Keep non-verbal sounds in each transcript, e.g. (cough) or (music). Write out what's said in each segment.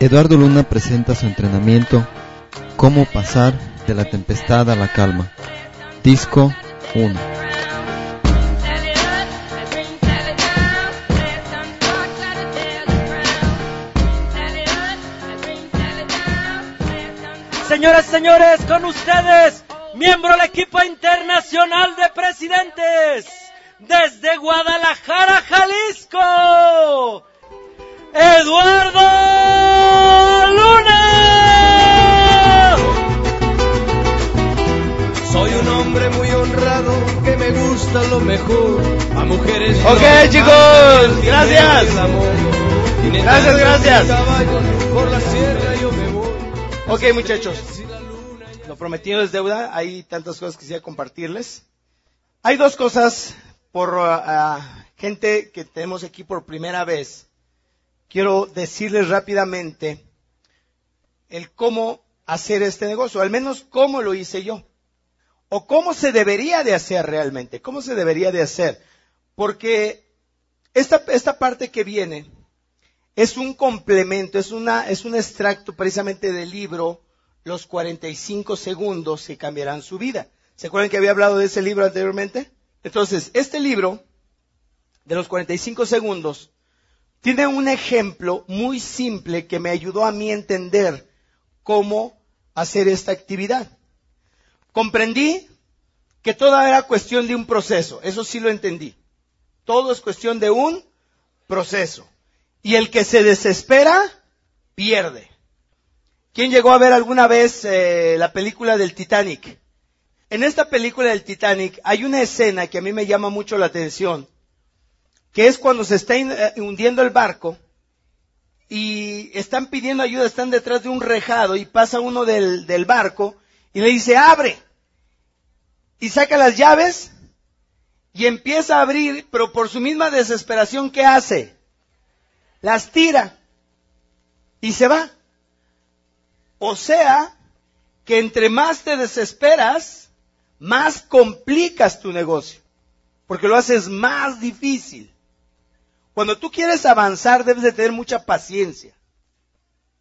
Eduardo Luna presenta su entrenamiento Cómo pasar de la tempestad a la calma. Disco 1. Señoras, señores, con ustedes, miembro del equipo internacional de presidentes, desde Guadalajara, Jalisco, Eduardo Luna. Soy un hombre muy honrado que me gusta lo mejor. A mujeres. Ok, no chicos, gracias. y Gracias, gracias. Por la sierra. Ok, muchachos, lo prometido es deuda. Hay tantas cosas que quisiera compartirles. Hay dos cosas por ah, gente que tenemos aquí por primera vez. Quiero decirles rápidamente el cómo hacer este negocio, al menos cómo lo hice yo. O cómo se debería de hacer realmente, cómo se debería de hacer. Porque esta, esta parte que viene es un complemento, es, una, es un extracto precisamente del libro Los 45 segundos que cambiarán su vida. ¿Se acuerdan que había hablado de ese libro anteriormente? Entonces, este libro de los 45 segundos tiene un ejemplo muy simple que me ayudó a mí entender cómo hacer esta actividad. Comprendí que todo era cuestión de un proceso, eso sí lo entendí. Todo es cuestión de un proceso. Y el que se desespera, pierde. ¿Quién llegó a ver alguna vez eh, la película del Titanic? En esta película del Titanic hay una escena que a mí me llama mucho la atención, que es cuando se está eh, hundiendo el barco y están pidiendo ayuda, están detrás de un rejado y pasa uno del, del barco y le dice, abre. Y saca las llaves y empieza a abrir, pero por su misma desesperación, ¿qué hace? Las tira y se va. O sea, que entre más te desesperas, más complicas tu negocio, porque lo haces más difícil. Cuando tú quieres avanzar, debes de tener mucha paciencia,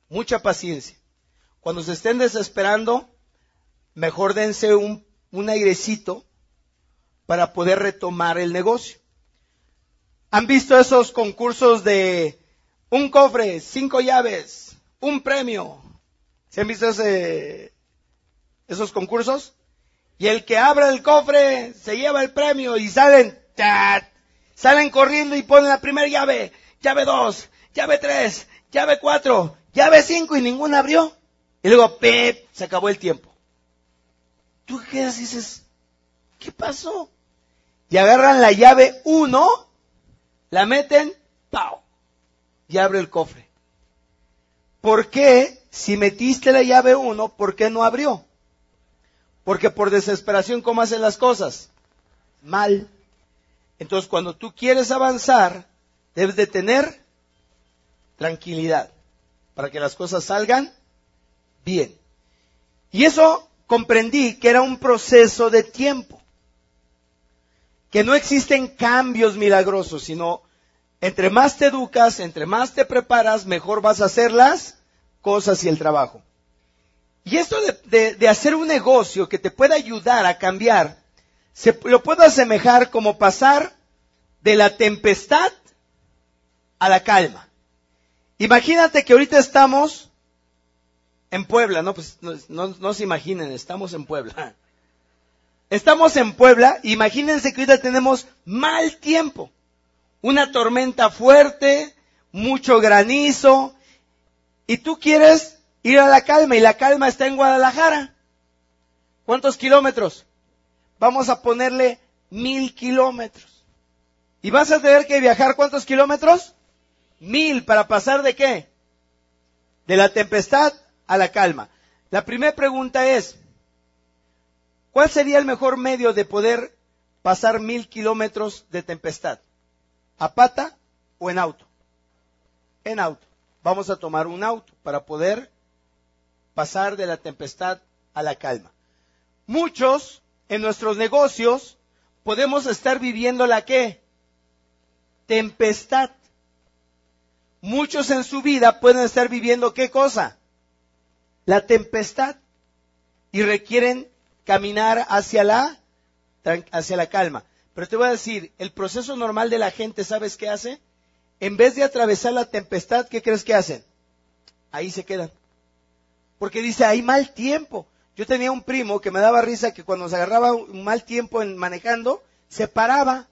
mucha paciencia. Cuando se estén desesperando, mejor dense un, un airecito para poder retomar el negocio. ¿Han visto esos concursos de un cofre, cinco llaves, un premio? ¿Se han visto ese- esos concursos? Y el que abra el cofre se lleva el premio y salen, ¡tat! salen corriendo y ponen la primera llave, llave dos, llave tres, llave cuatro, llave cinco y ninguna abrió. Y luego, ¡pep! se acabó el tiempo. Tú quedas y dices, ¿qué pasó? Y agarran la llave uno, la meten, ¡pau! Y abre el cofre. ¿Por qué, si metiste la llave uno, por qué no abrió? Porque por desesperación, ¿cómo hacen las cosas? Mal. Entonces, cuando tú quieres avanzar, debes de tener tranquilidad para que las cosas salgan bien. Y eso comprendí que era un proceso de tiempo. Que no existen cambios milagrosos, sino entre más te educas, entre más te preparas, mejor vas a hacer las cosas y el trabajo. Y esto de, de- de hacer un negocio que te pueda ayudar a cambiar, se lo puedo asemejar como pasar de la tempestad a la calma. Imagínate que ahorita estamos en Puebla, no, pues no, no- no se imaginen, estamos en Puebla. (laughs) Estamos en Puebla, imagínense que ahorita tenemos mal tiempo, una tormenta fuerte, mucho granizo, y tú quieres ir a la calma, y la calma está en Guadalajara. ¿Cuántos kilómetros? Vamos a ponerle mil kilómetros. ¿Y vas a tener que viajar cuántos kilómetros? Mil para pasar de qué? De la tempestad a la calma. La primera pregunta es, ¿cuál sería el mejor medio de poder pasar mil kilómetros de tempestad? ¿A pata o en auto? En auto. Vamos a tomar un auto para poder pasar de la tempestad a la calma. Muchos en nuestros negocios podemos estar viviendo la qué? Tempestad. Muchos en su vida pueden estar viviendo qué cosa? La tempestad. Y requieren caminar hacia la, hacia la calma. Pero te voy a decir, el proceso normal de la gente, ¿sabes qué hace? En vez de atravesar la tempestad, ¿qué crees que hacen? Ahí se quedan. Porque dice, hay mal tiempo. Yo tenía un primo que me daba risa que cuando se agarraba un mal tiempo en manejando, se paraba.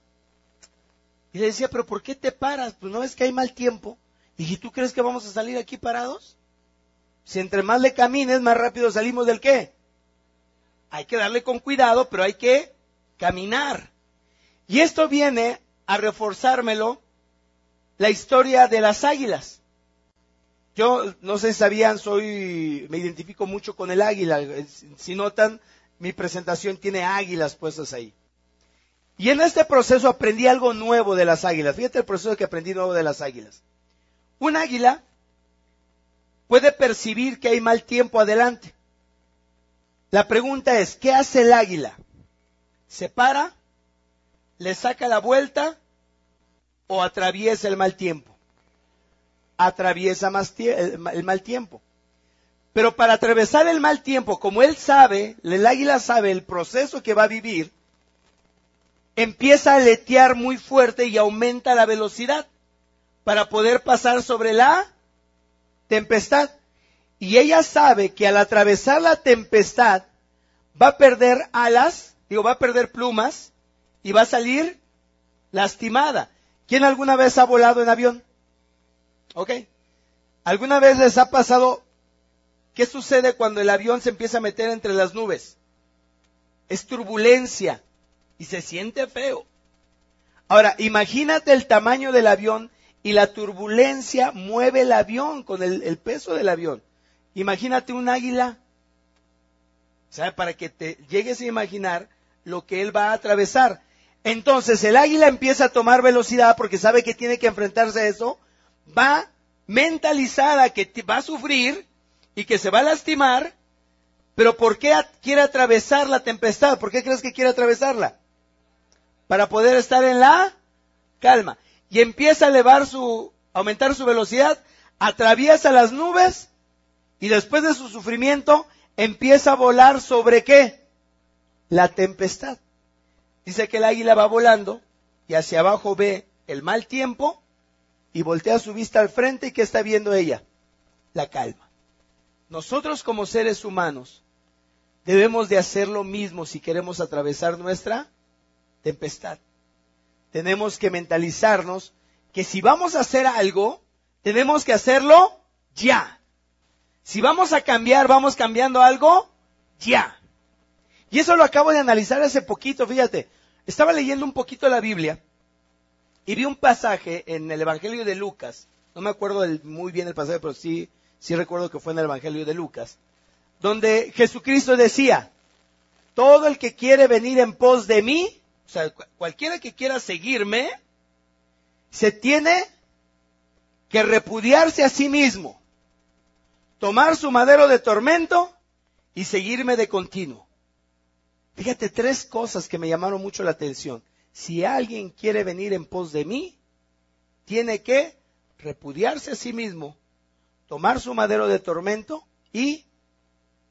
Y le decía, pero ¿por qué te paras? Pues no es que hay mal tiempo. Y dije, ¿tú crees que vamos a salir aquí parados? Si entre más le camines, más rápido salimos del qué. Hay que darle con cuidado, pero hay que caminar. Y esto viene a reforzármelo la historia de las águilas. Yo, no sé si sabían, soy, me identifico mucho con el águila. Si notan, mi presentación tiene águilas puestas ahí. Y en este proceso aprendí algo nuevo de las águilas. Fíjate el proceso que aprendí nuevo de las águilas. Un águila puede percibir que hay mal tiempo adelante. La pregunta es, ¿qué hace el águila? ¿Se para? ¿Le saca la vuelta? ¿O atraviesa el mal tiempo? atraviesa más el, mal tiempo. Pero para atravesar el mal tiempo, como él sabe, el águila sabe el proceso que va a vivir, empieza a aletear muy fuerte y aumenta la velocidad para poder pasar sobre la tempestad. Y ella sabe que al atravesar la tempestad va a perder alas, digo, va a perder plumas y va a salir lastimada. ¿Quién alguna vez ha volado en avión? ¿Ok? ¿Alguna vez les ha pasado qué sucede cuando el avión se empieza a meter entre las nubes? Es turbulencia y se siente feo. Ahora, imagínate el tamaño del avión y la turbulencia mueve el avión con el, peso del avión. Imagínate un águila. ¿Sabe? Para que te llegues a imaginar lo que él va a atravesar. Entonces el águila empieza a tomar velocidad porque sabe que tiene que enfrentarse a eso va mentalizada que va a sufrir y que se va a lastimar, pero ¿por qué quiere atravesar la tempestad? ¿Por qué crees que quiere atravesarla? Para poder estar en la calma. Y empieza a elevar su, aumentar su velocidad, atraviesa las nubes y después de su sufrimiento empieza a volar sobre qué? La tempestad. Dice que el águila va volando y hacia abajo ve el mal tiempo y voltea su vista al frente y ¿qué está viendo ella? La calma. Nosotros como seres humanos debemos de hacer lo mismo si queremos atravesar nuestra tempestad. Tenemos que mentalizarnos que si vamos a hacer algo, tenemos que hacerlo ya. Si vamos a cambiar, vamos cambiando algo ya. Y eso lo acabo de analizar hace poquito, fíjate. Estaba leyendo un poquito la Biblia y vi un pasaje en el Evangelio de Lucas, no me acuerdo muy bien el pasaje, pero sí, sí recuerdo que fue en el Evangelio de Lucas, donde Jesucristo decía, todo el que quiere venir en pos de mí, o sea, cualquiera que quiera seguirme, se tiene que repudiarse a sí mismo, tomar su madero de tormento y seguirme de continuo. Fíjate tres cosas que me llamaron mucho la atención si alguien quiere venir en pos de mí, tiene que repudiarse a sí mismo, tomar su madero de tormento y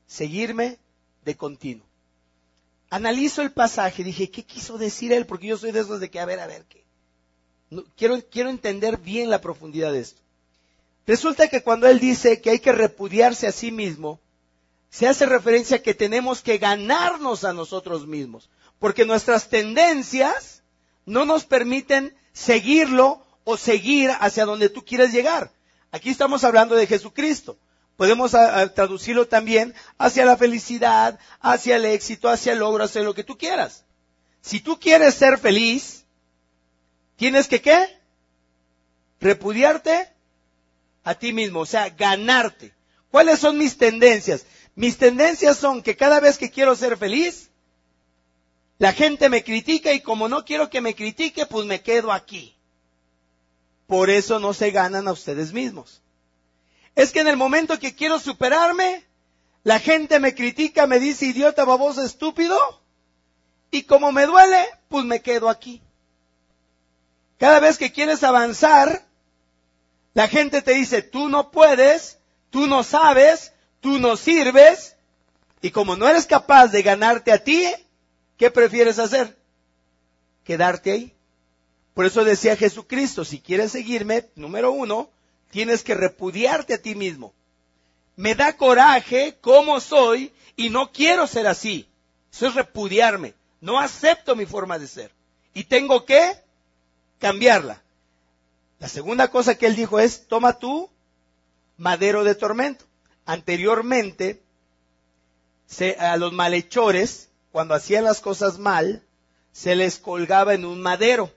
seguirme de continuo. Analizo el pasaje, dije, ¿qué quiso decir él? Porque yo soy de esos de que, a ver, a ver, ¿qué? quiero, quiero entender bien la profundidad de esto. Resulta que cuando él dice que hay que repudiarse a sí mismo, se hace referencia a que tenemos que ganarnos a nosotros mismos porque nuestras tendencias no nos permiten seguirlo o seguir hacia donde tú quieres llegar. Aquí estamos hablando de Jesucristo. Podemos traducirlo también hacia la felicidad, hacia el éxito, hacia el logro, hacia lo que tú quieras. Si tú quieres ser feliz, tienes que qué? Repudiarte a ti mismo, o sea, ganarte. ¿Cuáles son mis tendencias? Mis tendencias son que cada vez que quiero ser feliz, la gente me critica y como no quiero que me critique, pues me quedo aquí. Por eso no se ganan a ustedes mismos. Es que en el momento que quiero superarme, La gente me critica, me dice idiota, baboso, estúpido. Y como me duele, pues me quedo aquí. Cada vez que quieres avanzar, la gente te dice, tú no puedes, tú no sabes, tú no sirves. Y como no eres capaz de ganarte a ti, ¿qué prefieres hacer? Quedarte ahí. Por eso decía Jesucristo, si quieres seguirme, número uno, tienes que repudiarte a ti mismo. Me da coraje cómo soy y no quiero ser así. Eso es repudiarme. No acepto mi forma de ser. Y tengo que cambiarla. La segunda cosa que él dijo es, toma tú madero de tormento. Anteriormente, a los malhechores, cuando hacían las cosas mal, se les colgaba en un madero.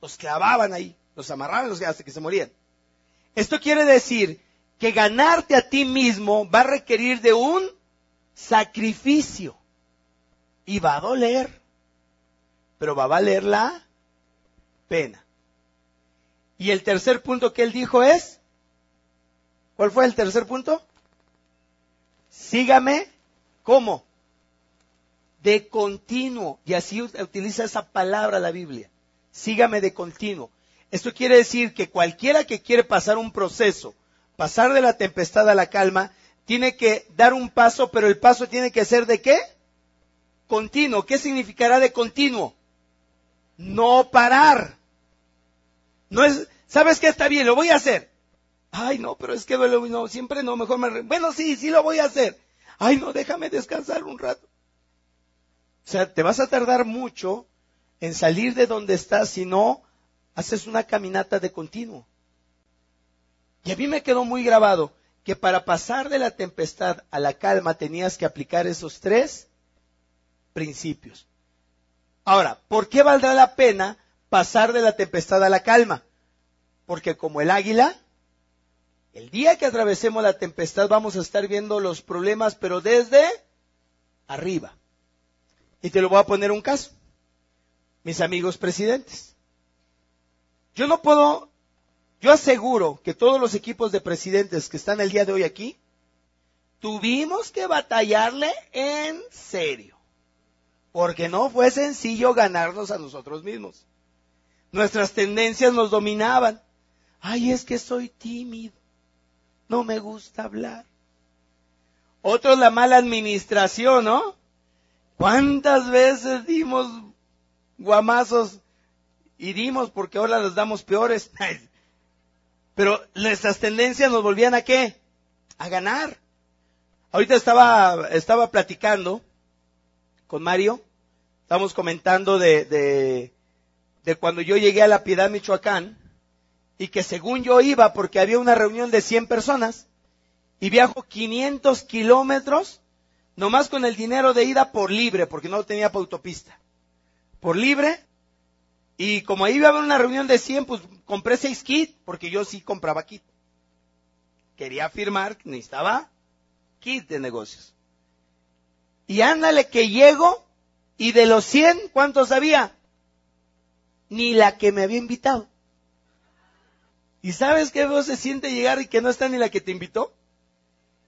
Los clavaban ahí, los amarraban hasta que se morían. Esto quiere decir que ganarte a ti mismo va a requerir de un sacrificio. Y va a doler. Pero va a valer la pena. Y el tercer punto que él dijo es, ¿cuál fue el tercer punto? Sígame, ¿cómo? De continuo. Y así utiliza esa palabra la Biblia. Sígame de continuo. Esto quiere decir que cualquiera que quiere pasar un proceso, pasar de la tempestad a la calma, tiene que dar un paso, pero el paso tiene que ser de qué? Continuo. ¿Qué significará de continuo? No parar. No es, ¿sabes qué está bien? Lo voy a hacer. Ay, no, pero es que no, siempre no, mejor me, bueno, sí, sí lo voy a hacer. Ay, no, déjame descansar un rato. O sea, te vas a tardar mucho en salir de donde estás si no haces una caminata de continuo. Y a mí me quedó muy grabado que para pasar de la tempestad a la calma tenías que aplicar esos tres principios. Ahora, ¿por qué valdrá la pena pasar de la tempestad a la calma. Porque como el águila, el día que atravesemos la tempestad vamos a estar viendo los problemas, pero desde arriba. Y te lo voy a poner un caso. Mis amigos presidentes. Yo no puedo, yo aseguro que todos los equipos de presidentes que están el día de hoy aquí, tuvimos que batallarle en serio. Porque no fue sencillo ganarnos a nosotros mismos. Nuestras tendencias nos dominaban. Ay, es que soy tímido. No me gusta hablar. Otros la mala administración, ¿no? ¿Cuántas veces dimos guamazos y dimos porque ahora los damos peores? (laughs) Pero nuestras tendencias nos volvían a qué? A ganar. Ahorita estaba, estaba platicando con Mario, estamos comentando de, de, de cuando yo llegué a La Piedad, Michoacán, y que según yo iba porque había una reunión de 100 personas, y viajo 500 kilómetros, nomás con el dinero de ida por libre, porque no tenía para autopista. Por libre, y como ahí iba a haber una reunión de 100, pues compré 6 kits, porque yo sí compraba kit. Quería afirmar que necesitaba kit de negocios. Y ándale que llego, y de los 100, ¿cuántos había? ni la que me había invitado. ¿Y sabes qué vos se siente llegar y que no está ni la que te invitó?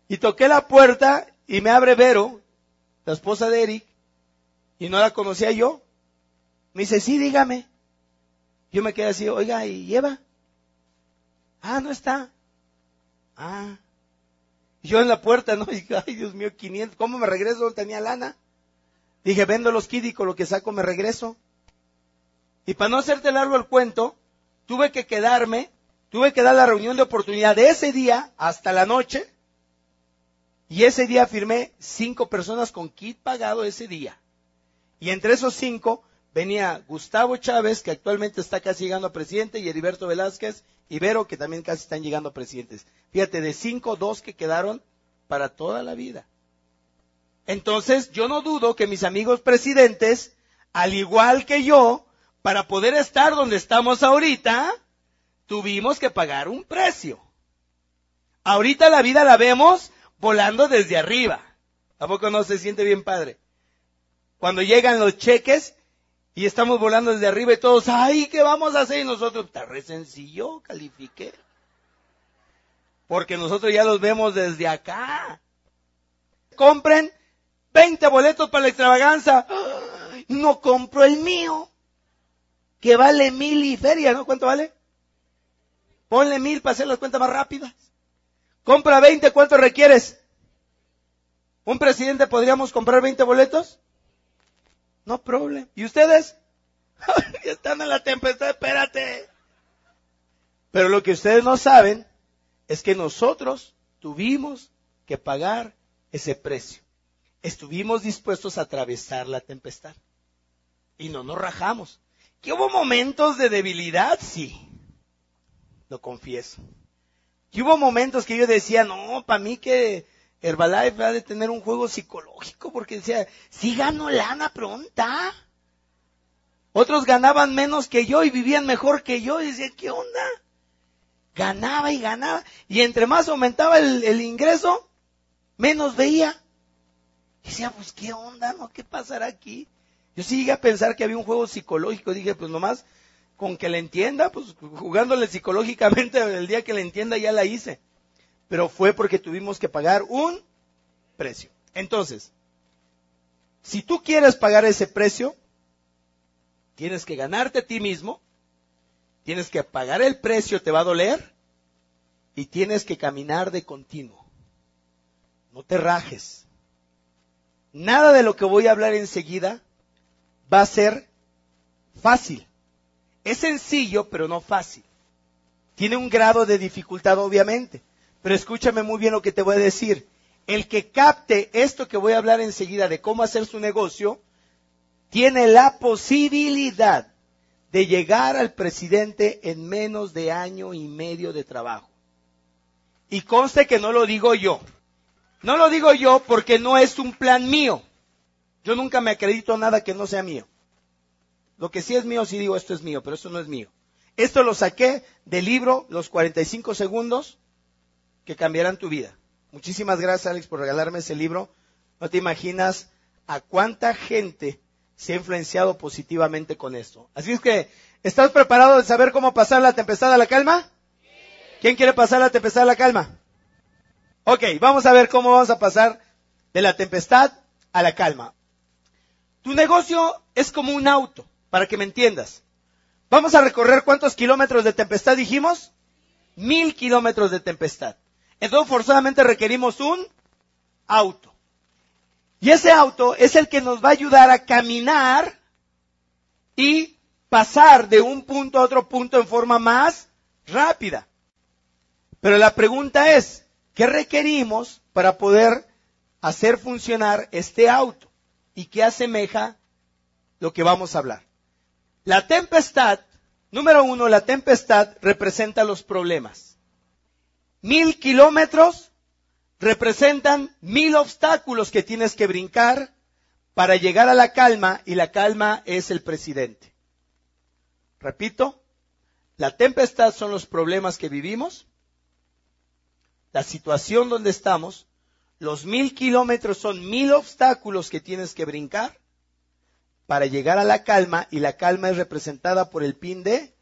Y toqué la puerta y me abre Vero, la esposa de Eric, y no la conocía yo. Me dice, sí, dígame. Yo me quedé así, oiga, ¿y Eva? Ah, no está. Ah. Yo en la puerta, ¿no? (laughs) Y dije, ay, Dios mío, 500, ¿cómo me regreso? No tenía lana. Dije, vendo los con lo que saco me regreso. Y para no hacerte largo el cuento, tuve que quedarme, tuve que dar la reunión de oportunidad de ese día hasta la noche. Y ese día firmé cinco personas con kit pagado ese día. Y entre esos cinco venía Gustavo Chávez, que actualmente está casi llegando a presidente, y Heriberto Velázquez y Vero, que también casi están llegando a presidentes. Fíjate, de cinco, dos que quedaron para toda la vida. Entonces, yo no dudo que mis amigos presidentes, al igual que yo, para poder estar donde estamos ahorita, tuvimos que pagar un precio. Ahorita la vida la vemos volando desde arriba. ¿A poco no se siente bien padre? Cuando llegan los cheques y estamos volando desde arriba y todos, ay, ¿qué vamos a hacer? Y nosotros, está re sencillo, califiqué. Porque nosotros ya los vemos desde acá. Compren 20 boletos para la extravaganza. No compro el mío. Que vale mil y feria, ¿no? ¿Cuánto vale? Ponle mil para hacer las cuentas más rápidas. Compra 20, ¿cuánto requieres? ¿Un presidente podríamos comprar 20 boletos? No problem. ¿Y ustedes? (laughs) están en la tempestad, espérate. Pero lo que ustedes no saben es que nosotros tuvimos que pagar ese precio. Estuvimos dispuestos a atravesar la tempestad. Y no nos rajamos. ¿Que hubo momentos de debilidad? Sí. Lo confieso. Que hubo momentos que yo decía, no, para mí que Herbalife va de tener un juego psicológico, porque decía, sí gano lana pronta. Otros ganaban menos que yo y vivían mejor que yo. Y decía, ¿qué onda? Ganaba y ganaba. Y entre más aumentaba el, ingreso, menos veía. Y decía, pues, ¿qué onda? ¿No? ¿Qué pasará aquí? Yo sí a pensar que había un juego psicológico. Dije, pues nomás con que le entienda, pues jugándole psicológicamente el día que le entienda ya la hice pero fue porque tuvimos que pagar un precio. Entonces, si tú quieres pagar ese precio, tienes que ganarte a ti mismo, tienes que pagar el precio, te va a doler, y tienes que caminar de continuo. No te rajes. Nada de lo que voy a hablar enseguida va a ser fácil. Es sencillo, pero no fácil. Tiene un grado de dificultad, obviamente. Pero escúchame muy bien lo que te voy a decir. El que capte esto que voy a hablar enseguida de cómo hacer su negocio, tiene la posibilidad de llegar al presidente en menos de año y medio de trabajo. Y conste que no lo digo yo. No lo digo yo porque no es un plan mío. Yo nunca me acredito nada que no sea mío. Lo que sí es mío, sí digo esto es mío, pero esto no es mío. Esto lo saqué del libro Los 45 segundos que cambiarán tu vida. Muchísimas gracias, Alex, por regalarme ese libro. No te imaginas a cuánta gente se ha influenciado positivamente con esto. Así es que, ¿estás preparado de saber cómo pasar la tempestad a la calma? ¿Quién quiere pasar la tempestad a la calma? Ok, vamos a ver cómo vamos a pasar de la tempestad a la calma. Tu negocio es como un auto, para que me entiendas. Vamos a recorrer cuántos kilómetros de tempestad dijimos? Mil kilómetros de tempestad. Entonces forzadamente requerimos un auto. Y ese auto es el que nos va a ayudar a caminar y pasar de un punto a otro punto en forma más rápida. Pero la pregunta es, ¿qué requerimos para poder hacer funcionar este auto? ¿Y qué asemeja lo que vamos a hablar? La tempestad, número uno, la tempestad representa los problemas. Mil kilómetros representan mil obstáculos que tienes que brincar para llegar a la calma y la calma es el presidente. Repito, la tempestad son los problemas que vivimos, la situación donde estamos, los mil kilómetros son mil obstáculos que tienes que brincar para llegar a la calma y la calma es representada por el pin de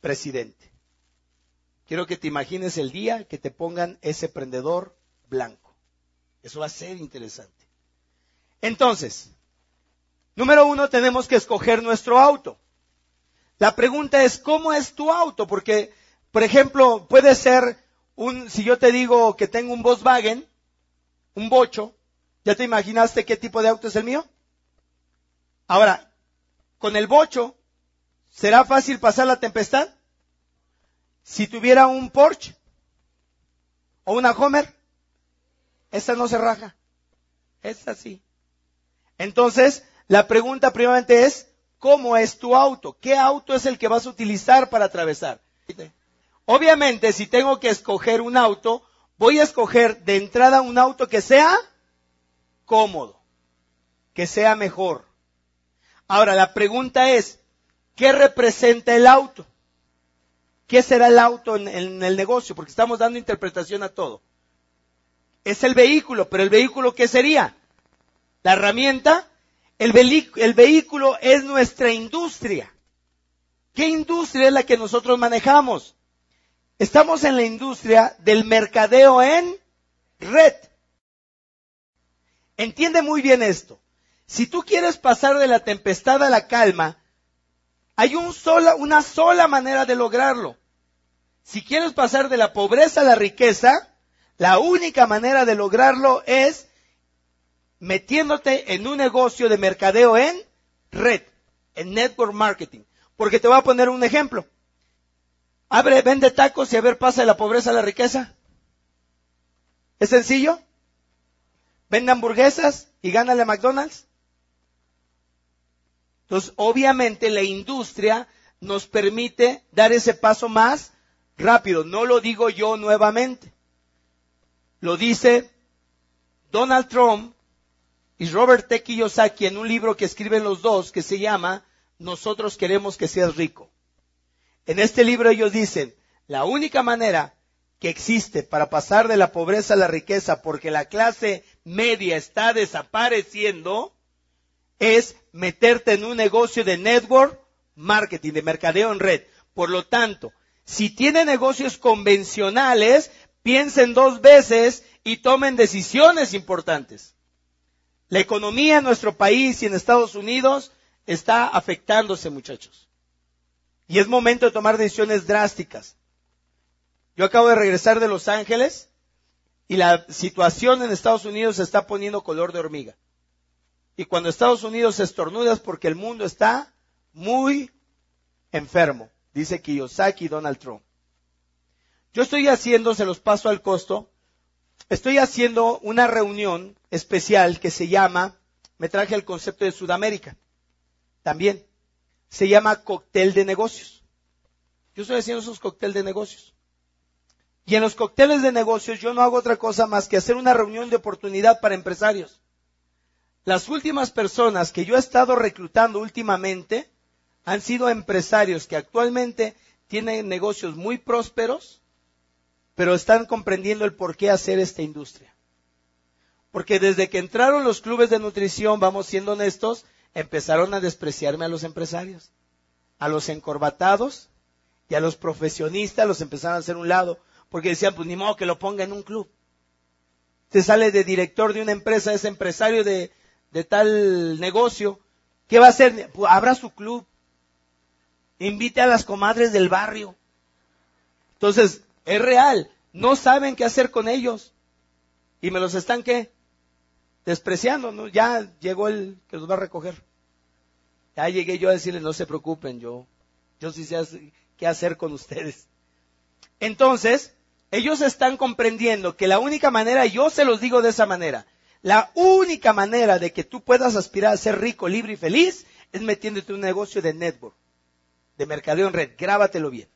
presidente. Quiero que te imagines el día que te pongan ese prendedor blanco. Eso va a ser interesante. Entonces, número uno, tenemos que escoger nuestro auto. La pregunta es, ¿cómo es tu auto? Porque, por ejemplo, puede ser un, si yo te digo que tengo un Volkswagen, un bocho, ¿ya te imaginaste qué tipo de auto es el mío? Ahora, con el bocho, ¿será fácil pasar la tempestad? Si tuviera un Porsche o una Homer, esa no se raja. Esa sí. Entonces, la pregunta primeramente es, ¿cómo es tu auto? ¿Qué auto es el que vas a utilizar para atravesar? Obviamente, si tengo que escoger un auto, voy a escoger de entrada un auto que sea cómodo, que sea mejor. Ahora, la pregunta es, ¿qué representa el auto? ¿Qué será el auto en, el negocio? Porque estamos dando interpretación a todo. Es el vehículo, pero el vehículo ¿qué sería? La herramienta. El, vehículo es nuestra industria. ¿Qué industria es la que nosotros manejamos? Estamos en la industria del mercadeo en red. Entiende muy bien esto. Si tú quieres pasar de la tempestad a la calma, hay un sola, una sola manera de lograrlo. Si quieres pasar de la pobreza a la riqueza, la única manera de lograrlo es metiéndote en un negocio de mercadeo en red, en network marketing. Porque te voy a poner un ejemplo. Abre, vende tacos y a ver pasa de la pobreza a la riqueza. ¿Es sencillo? Vende hamburguesas y gánale a McDonald's. Entonces, obviamente la industria nos permite dar ese paso más rápido. No lo digo yo nuevamente. Lo dice Donald Trump y Robert T. Kiyosaki en un libro que escriben los dos que se llama Nosotros queremos que seas rico. En este libro ellos dicen, la única manera que existe para pasar de la pobreza a la riqueza porque la clase media está desapareciendo es meterte en un negocio de network marketing, de mercadeo en red. Por lo tanto, si tiene negocios convencionales, piensen dos veces y tomen decisiones importantes. La economía en nuestro país y en Estados Unidos está afectándose, muchachos. Y es momento de tomar decisiones drásticas. Yo acabo de regresar de Los Ángeles y la situación en Estados Unidos se está poniendo color de hormiga. Y cuando Estados Unidos estornuda es porque el mundo está muy enfermo, dice Kiyosaki y Donald Trump. Yo estoy haciendo, se los paso al costo, estoy haciendo una reunión especial que se llama, me traje el concepto de Sudamérica, también, se llama cóctel de negocios. Yo estoy haciendo esos cócteles de negocios. Y en los cócteles de negocios yo no hago otra cosa más que hacer una reunión de oportunidad para empresarios. Las últimas personas que yo he estado reclutando últimamente han sido empresarios que actualmente tienen negocios muy prósperos, pero están comprendiendo el por qué hacer esta industria. Porque desde que entraron los clubes de nutrición, vamos siendo honestos, empezaron a despreciarme a los empresarios, a los encorbatados y a los profesionistas los empezaron a hacer un lado, porque decían, pues ni modo que lo ponga en un club. Se sale de director de una empresa, es empresario de, de tal negocio, ¿qué va a hacer? Abra su club. Invite a las comadres del barrio. Entonces, es real. No saben qué hacer con ellos. Y me los están, ¿qué? Despreciando, ¿no? Ya llegó el que los va a recoger. Ya llegué yo a decirles, no se preocupen, yo, yo sí sé qué hacer con ustedes. Entonces, ellos están comprendiendo que la única manera, yo se los digo de esa manera, la única manera de que tú puedas aspirar a ser rico, libre y feliz es metiéndote en un negocio de network, de mercadeo en red. Grábatelo bien.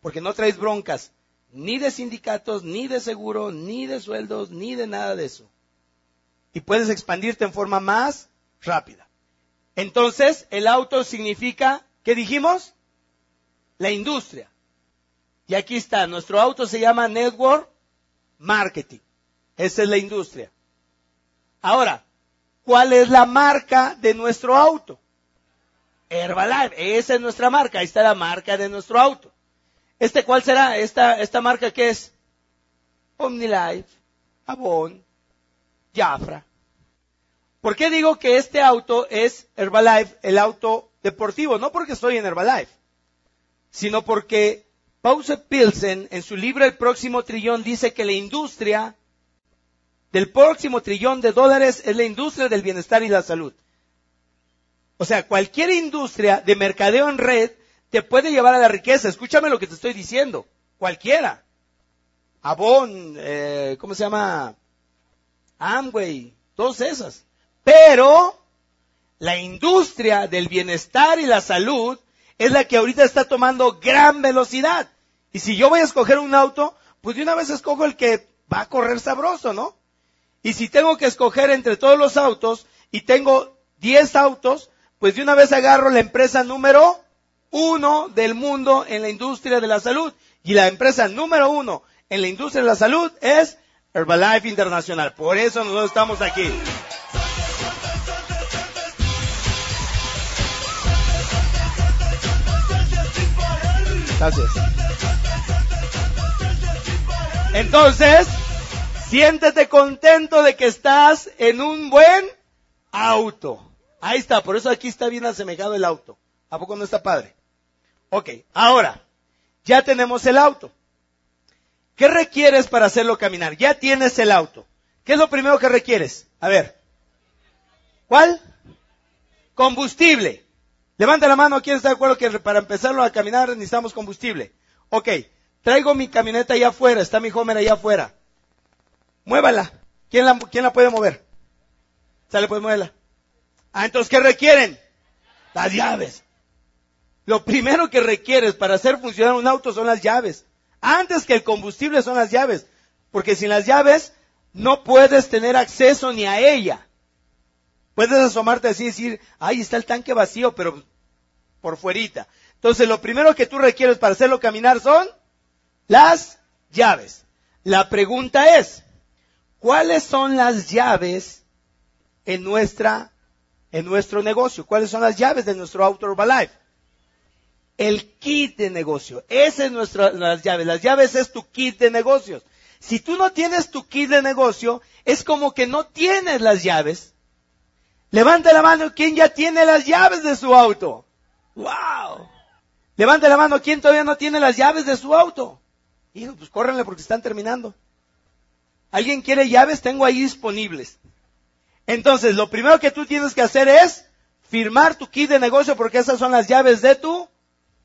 Porque no traes broncas ni de sindicatos, ni de seguro, ni de sueldos, ni de nada de eso. Y puedes expandirte en forma más rápida. Entonces, el auto significa, ¿qué dijimos? La industria. Y aquí está, nuestro auto se llama Network Marketing. Esa es la industria. Ahora, ¿cuál es la marca de nuestro auto? Herbalife, esa es nuestra marca, ahí está la marca de nuestro auto. ¿Este cuál será? ¿Esta, esta marca qué es? OmniLife, Avon, Jafra. ¿Por qué digo que este auto es Herbalife, el auto deportivo? No porque estoy en Herbalife, sino porque Pause Pilsen en su libro El próximo trillón dice que la industria del próximo trillón de dólares es la industria del bienestar y la salud. O sea, cualquier industria de mercadeo en red te puede llevar a la riqueza. Escúchame lo que te estoy diciendo. Cualquiera. Avon, eh, ¿cómo se llama? Amway, todas esas. Pero la industria del bienestar y la salud es la que ahorita está tomando gran velocidad. Y si yo voy a escoger un auto, pues de una vez escojo el que va a correr sabroso, ¿no? Y si tengo que escoger entre todos los autos y tengo 10 autos, pues de una vez agarro la empresa número uno del mundo en la industria de la salud. Y la empresa número uno en la industria de la salud es Herbalife Internacional. Por eso nosotros estamos aquí. Gracias. Entonces, siéntete contento de que estás en un buen auto. Ahí está, por eso aquí está bien asemejado el auto. ¿A poco no está padre? Ok, ahora, ya tenemos el auto. ¿Qué requieres para hacerlo caminar? Ya tienes el auto. ¿Qué es lo primero que requieres? A ver. ¿Cuál? Combustible. Levanta la mano, ¿quién está de acuerdo que para empezarlo a caminar necesitamos combustible? Ok, traigo mi camioneta allá afuera, está mi Homer allá afuera. Muévala. ¿Quién la, quién la puede mover? Sale, pues muévala. Ah, entonces, ¿qué requieren? Las llaves. Lo primero que requieres para hacer funcionar un auto son las llaves. Antes que el combustible son las llaves. Porque sin las llaves no puedes tener acceso ni a ella. Puedes asomarte así y decir, ahí está el tanque vacío, pero por fuerita. Entonces lo primero que tú requieres para hacerlo caminar son las llaves. La pregunta es, ¿cuáles son las llaves en nuestra, en nuestro negocio? ¿Cuáles son las llaves de nuestro Auto Herbalife? El kit de negocio. Esa es nuestra, las llaves. Las llaves es tu kit de negocios. Si tú no tienes tu kit de negocio, es como que no tienes las llaves. Levanta la mano quien ya tiene las llaves de su auto. ¡Wow! Levanta la mano quien todavía no tiene las llaves de su auto. Hijo, pues córrenle porque están terminando. ¿Alguien quiere llaves? Tengo ahí disponibles. Entonces, lo primero que tú tienes que hacer es firmar tu kit de negocio porque esas son las llaves de tu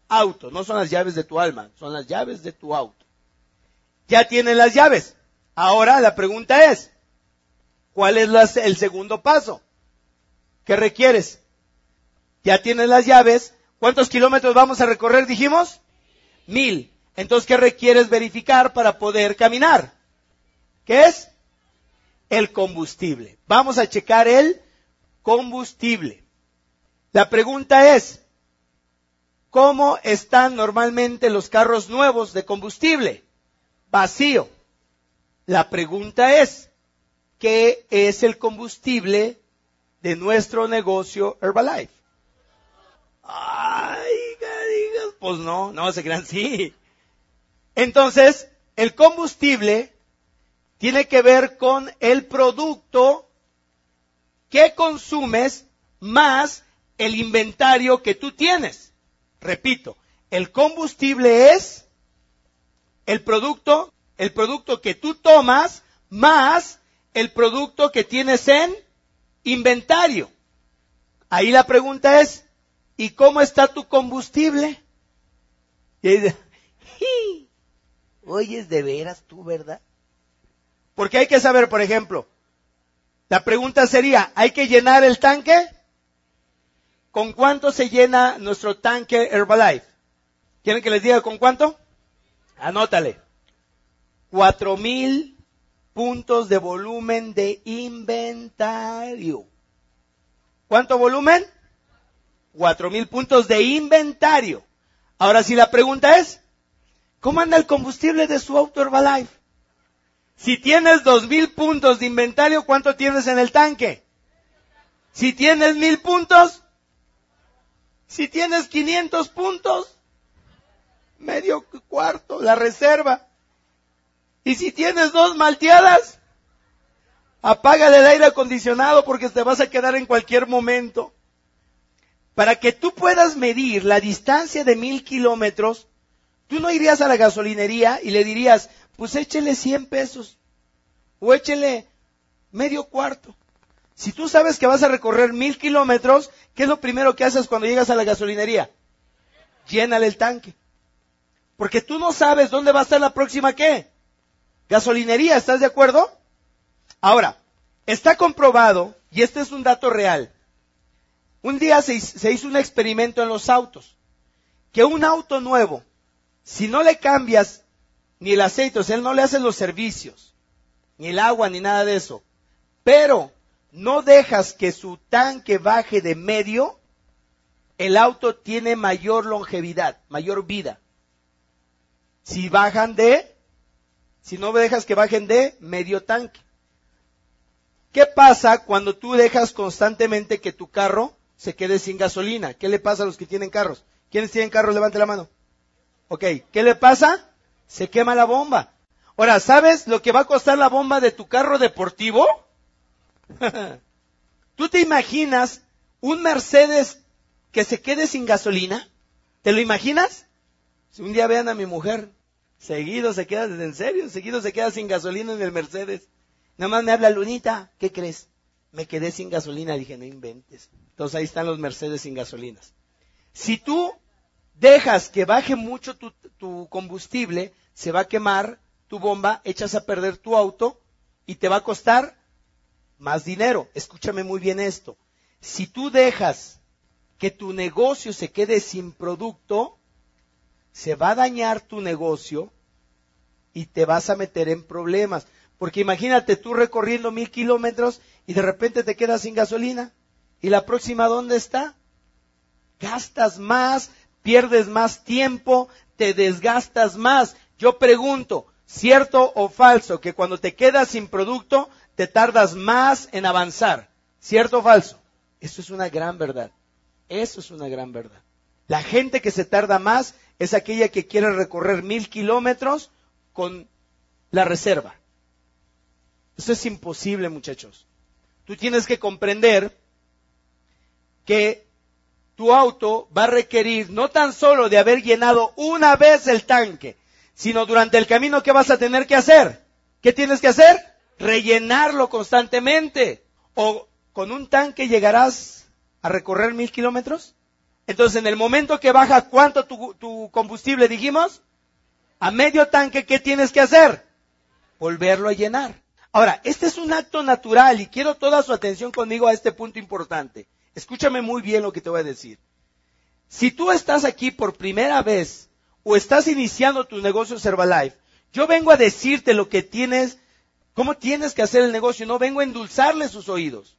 auto. No son las llaves de tu alma, son las llaves de tu auto. Ya tienes las llaves. Ahora la pregunta es, ¿cuál es el segundo paso? ¿Qué requieres? Ya tienes las llaves. ¿Cuántos kilómetros vamos a recorrer, dijimos? Mil. Entonces, ¿qué requieres verificar para poder caminar? ¿Qué es? El combustible. Vamos a checar el combustible. La pregunta es, ¿cómo están normalmente los carros nuevos de combustible? Vacío. La pregunta es, ¿qué es el combustible de nuestro negocio Herbalife? Ay, pues no, no se crean, sí. Entonces, el combustible tiene que ver con el producto que consumes más el inventario que tú tienes. Repito, el combustible es el producto, el producto que tú tomas más el producto que tienes en inventario. Ahí la pregunta es, ¿y cómo está tu combustible? Y ahí (laughs) Oyes de veras tú, ¿verdad? Porque hay que saber, por ejemplo, la pregunta sería, ¿hay que llenar el tanque? ¿Con cuánto se llena nuestro tanque Herbalife? ¿Quieren que les diga con cuánto? Anótale. Cuatro mil puntos de volumen de inventario. ¿Cuánto volumen? Cuatro mil puntos de inventario. Ahora si la pregunta es, ¿cómo anda el combustible de su auto Herbalife? Si tienes dos mil puntos de inventario, ¿cuánto tienes en el tanque? Si tienes mil puntos, si tienes 500 puntos, medio cuarto, la reserva. Y si tienes dos malteadas, apaga el aire acondicionado porque te vas a quedar en cualquier momento. Para que tú puedas medir la distancia de mil kilómetros, tú no irías a la gasolinería y le dirías, pues échele 100 pesos o échele medio cuarto. Si tú sabes que vas a recorrer mil kilómetros, ¿qué es lo primero que haces cuando llegas a la gasolinería? Llénale el tanque. Porque tú no sabes dónde va a estar la próxima qué gasolinería, ¿estás de acuerdo? Ahora, está comprobado, y este es un dato real, un día se, hizo un experimento en los autos, que un auto nuevo, si no le cambias ni el aceite, o sea, él no le hace los servicios, ni el agua, ni nada de eso, pero no dejas que su tanque baje de medio, el auto tiene mayor longevidad, mayor vida. Si bajan de si no dejas que bajen de medio tanque. ¿Qué pasa cuando tú dejas constantemente que tu carro se quede sin gasolina? ¿Qué le pasa a los que tienen carros? ¿Quiénes tienen carros? Levante la mano. Ok, ¿qué le pasa? Se quema la bomba. Ahora, ¿sabes lo que va a costar la bomba de tu carro deportivo? (laughs) ¿Tú te imaginas un Mercedes que se quede sin gasolina? ¿Te lo imaginas? Si un día vean a mi mujer, seguido se queda, en serio, seguido se queda sin gasolina en el Mercedes. Nada más me habla Lunita, ¿qué crees? Me quedé sin gasolina, dije, no inventes. Entonces ahí están los Mercedes sin gasolinas. Si tú dejas que baje mucho tu, combustible, se va a quemar tu bomba, echas a perder tu auto y te va a costar más dinero. Escúchame muy bien esto. Si tú dejas que tu negocio se quede sin producto, se va a dañar tu negocio y te vas a meter en problemas. Porque imagínate tú recorriendo mil kilómetros y de repente te quedas sin gasolina. ¿Y la próxima dónde está? Gastas más, pierdes más tiempo, te desgastas más. Yo pregunto, ¿cierto o falso que cuando te quedas sin producto te tardas más en avanzar? ¿Cierto o falso? Eso es una gran verdad. Eso es una gran verdad. La gente que se tarda más es aquella que quiere recorrer mil kilómetros con la reserva. Eso es imposible, muchachos. Tú tienes que comprender que tu auto va a requerir no tan solo de haber llenado una vez el tanque, sino durante el camino que vas a tener que hacer. ¿Qué tienes que hacer? Rellenarlo constantemente. O con un tanque llegarás a recorrer mil kilómetros. Entonces, en el momento que baja, ¿cuánto tu, tu combustible dijimos? A medio tanque, ¿qué tienes que hacer? Volverlo a llenar. Ahora, este es un acto natural y quiero toda su atención conmigo a este punto importante. Escúchame muy bien lo que te voy a decir. Si tú estás aquí por primera vez o estás iniciando tu negocio Herbalife, yo vengo a decirte lo que tienes, cómo tienes que hacer el negocio, no vengo a endulzarle sus oídos.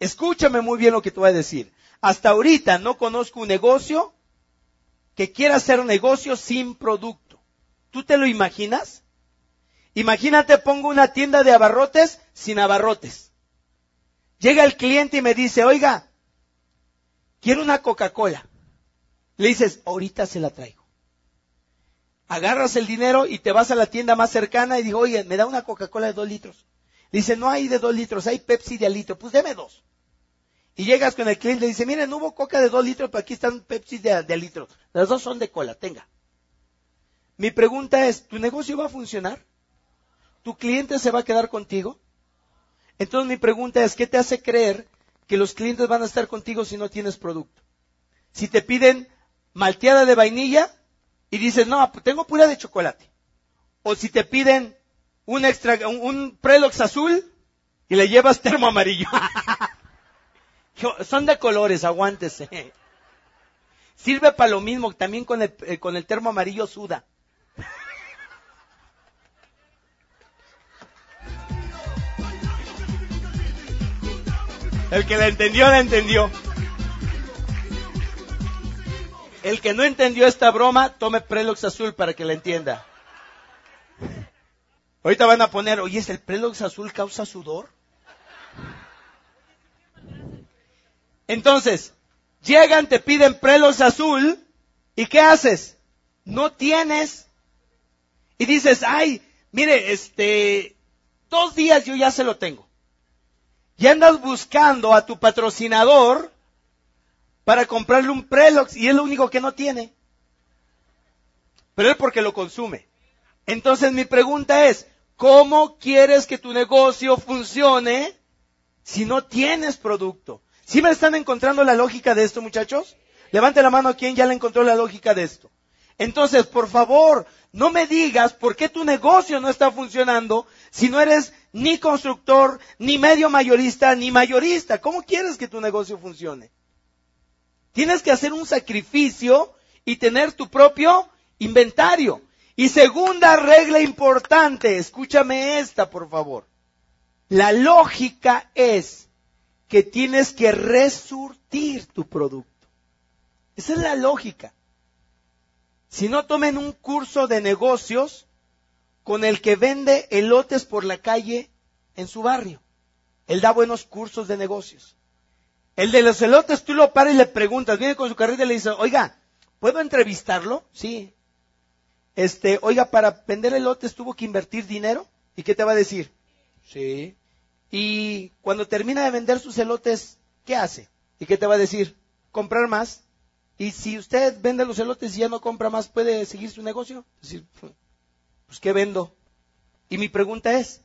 Escúchame muy bien lo que te voy a decir. Hasta ahorita no conozco un negocio que quiera hacer negocio sin producto. ¿Tú te lo imaginas? Imagínate, pongo una tienda de abarrotes sin abarrotes. Llega el cliente y me dice, oiga, quiero una Coca-Cola. Le dices, ahorita se la traigo. Agarras el dinero y te vas a la tienda más cercana y digo, oye, me da una Coca-Cola de dos litros. Le dice, no hay de dos litros, hay Pepsi de al litro. Pues deme dos. Y llegas con el cliente y le dice, mire, no hubo Coca de dos litros, pero aquí están Pepsi de, de al litro. Las dos son de cola, tenga. Mi pregunta es, ¿tu negocio va a funcionar? ¿Tu cliente se va a quedar contigo? Entonces mi pregunta es, ¿qué te hace creer que los clientes van a estar contigo si no tienes producto? Si te piden malteada de vainilla y dices, no, pues tengo pura de chocolate. O si te piden un extra, un, prelox azul y le llevas termo amarillo. (laughs) Son de colores, aguántese. Sirve para lo mismo, también con el, eh, con el termo amarillo suda. El que la entendió, la entendió. El que no entendió esta broma, tome Prelox azul para que la entienda. Ahorita van a poner, oye, ¿el Prelox azul causa sudor? Entonces, llegan, te piden Prelox azul, ¿y qué haces? No tienes. Y dices, ay, mire, este, dos días yo ya se lo tengo y andas buscando a tu patrocinador para comprarle un Prelox y es lo único que no tiene. Pero es porque lo consume. Entonces mi pregunta es, ¿cómo quieres que tu negocio funcione si no tienes producto? ¿Sí me están encontrando la lógica de esto, muchachos? Levante la mano quien ya le encontró la lógica de esto. Entonces, por favor, no me digas por qué tu negocio no está funcionando si no eres ni constructor, ni medio mayorista, ni mayorista. ¿Cómo quieres que tu negocio funcione? Tienes que hacer un sacrificio y tener tu propio inventario. Y segunda regla importante, escúchame esta, por favor. La lógica es que tienes que resurtir tu producto. Esa es la lógica. Si no tomen un curso de negocios con el que vende elotes por la calle en su barrio. Él da buenos cursos de negocios. El de los elotes, tú lo paras y le preguntas, viene con su carrera y le dice, oiga, ¿puedo entrevistarlo? Sí. este, oiga, para vender elotes tuvo que invertir dinero. ¿Y qué te va a decir? Sí. Y cuando termina de vender sus elotes, ¿qué hace? ¿Y qué te va a decir? Comprar más. Y si usted vende los elotes y ya no compra más, ¿puede seguir su negocio? Pues ¿qué vendo? Y mi pregunta es,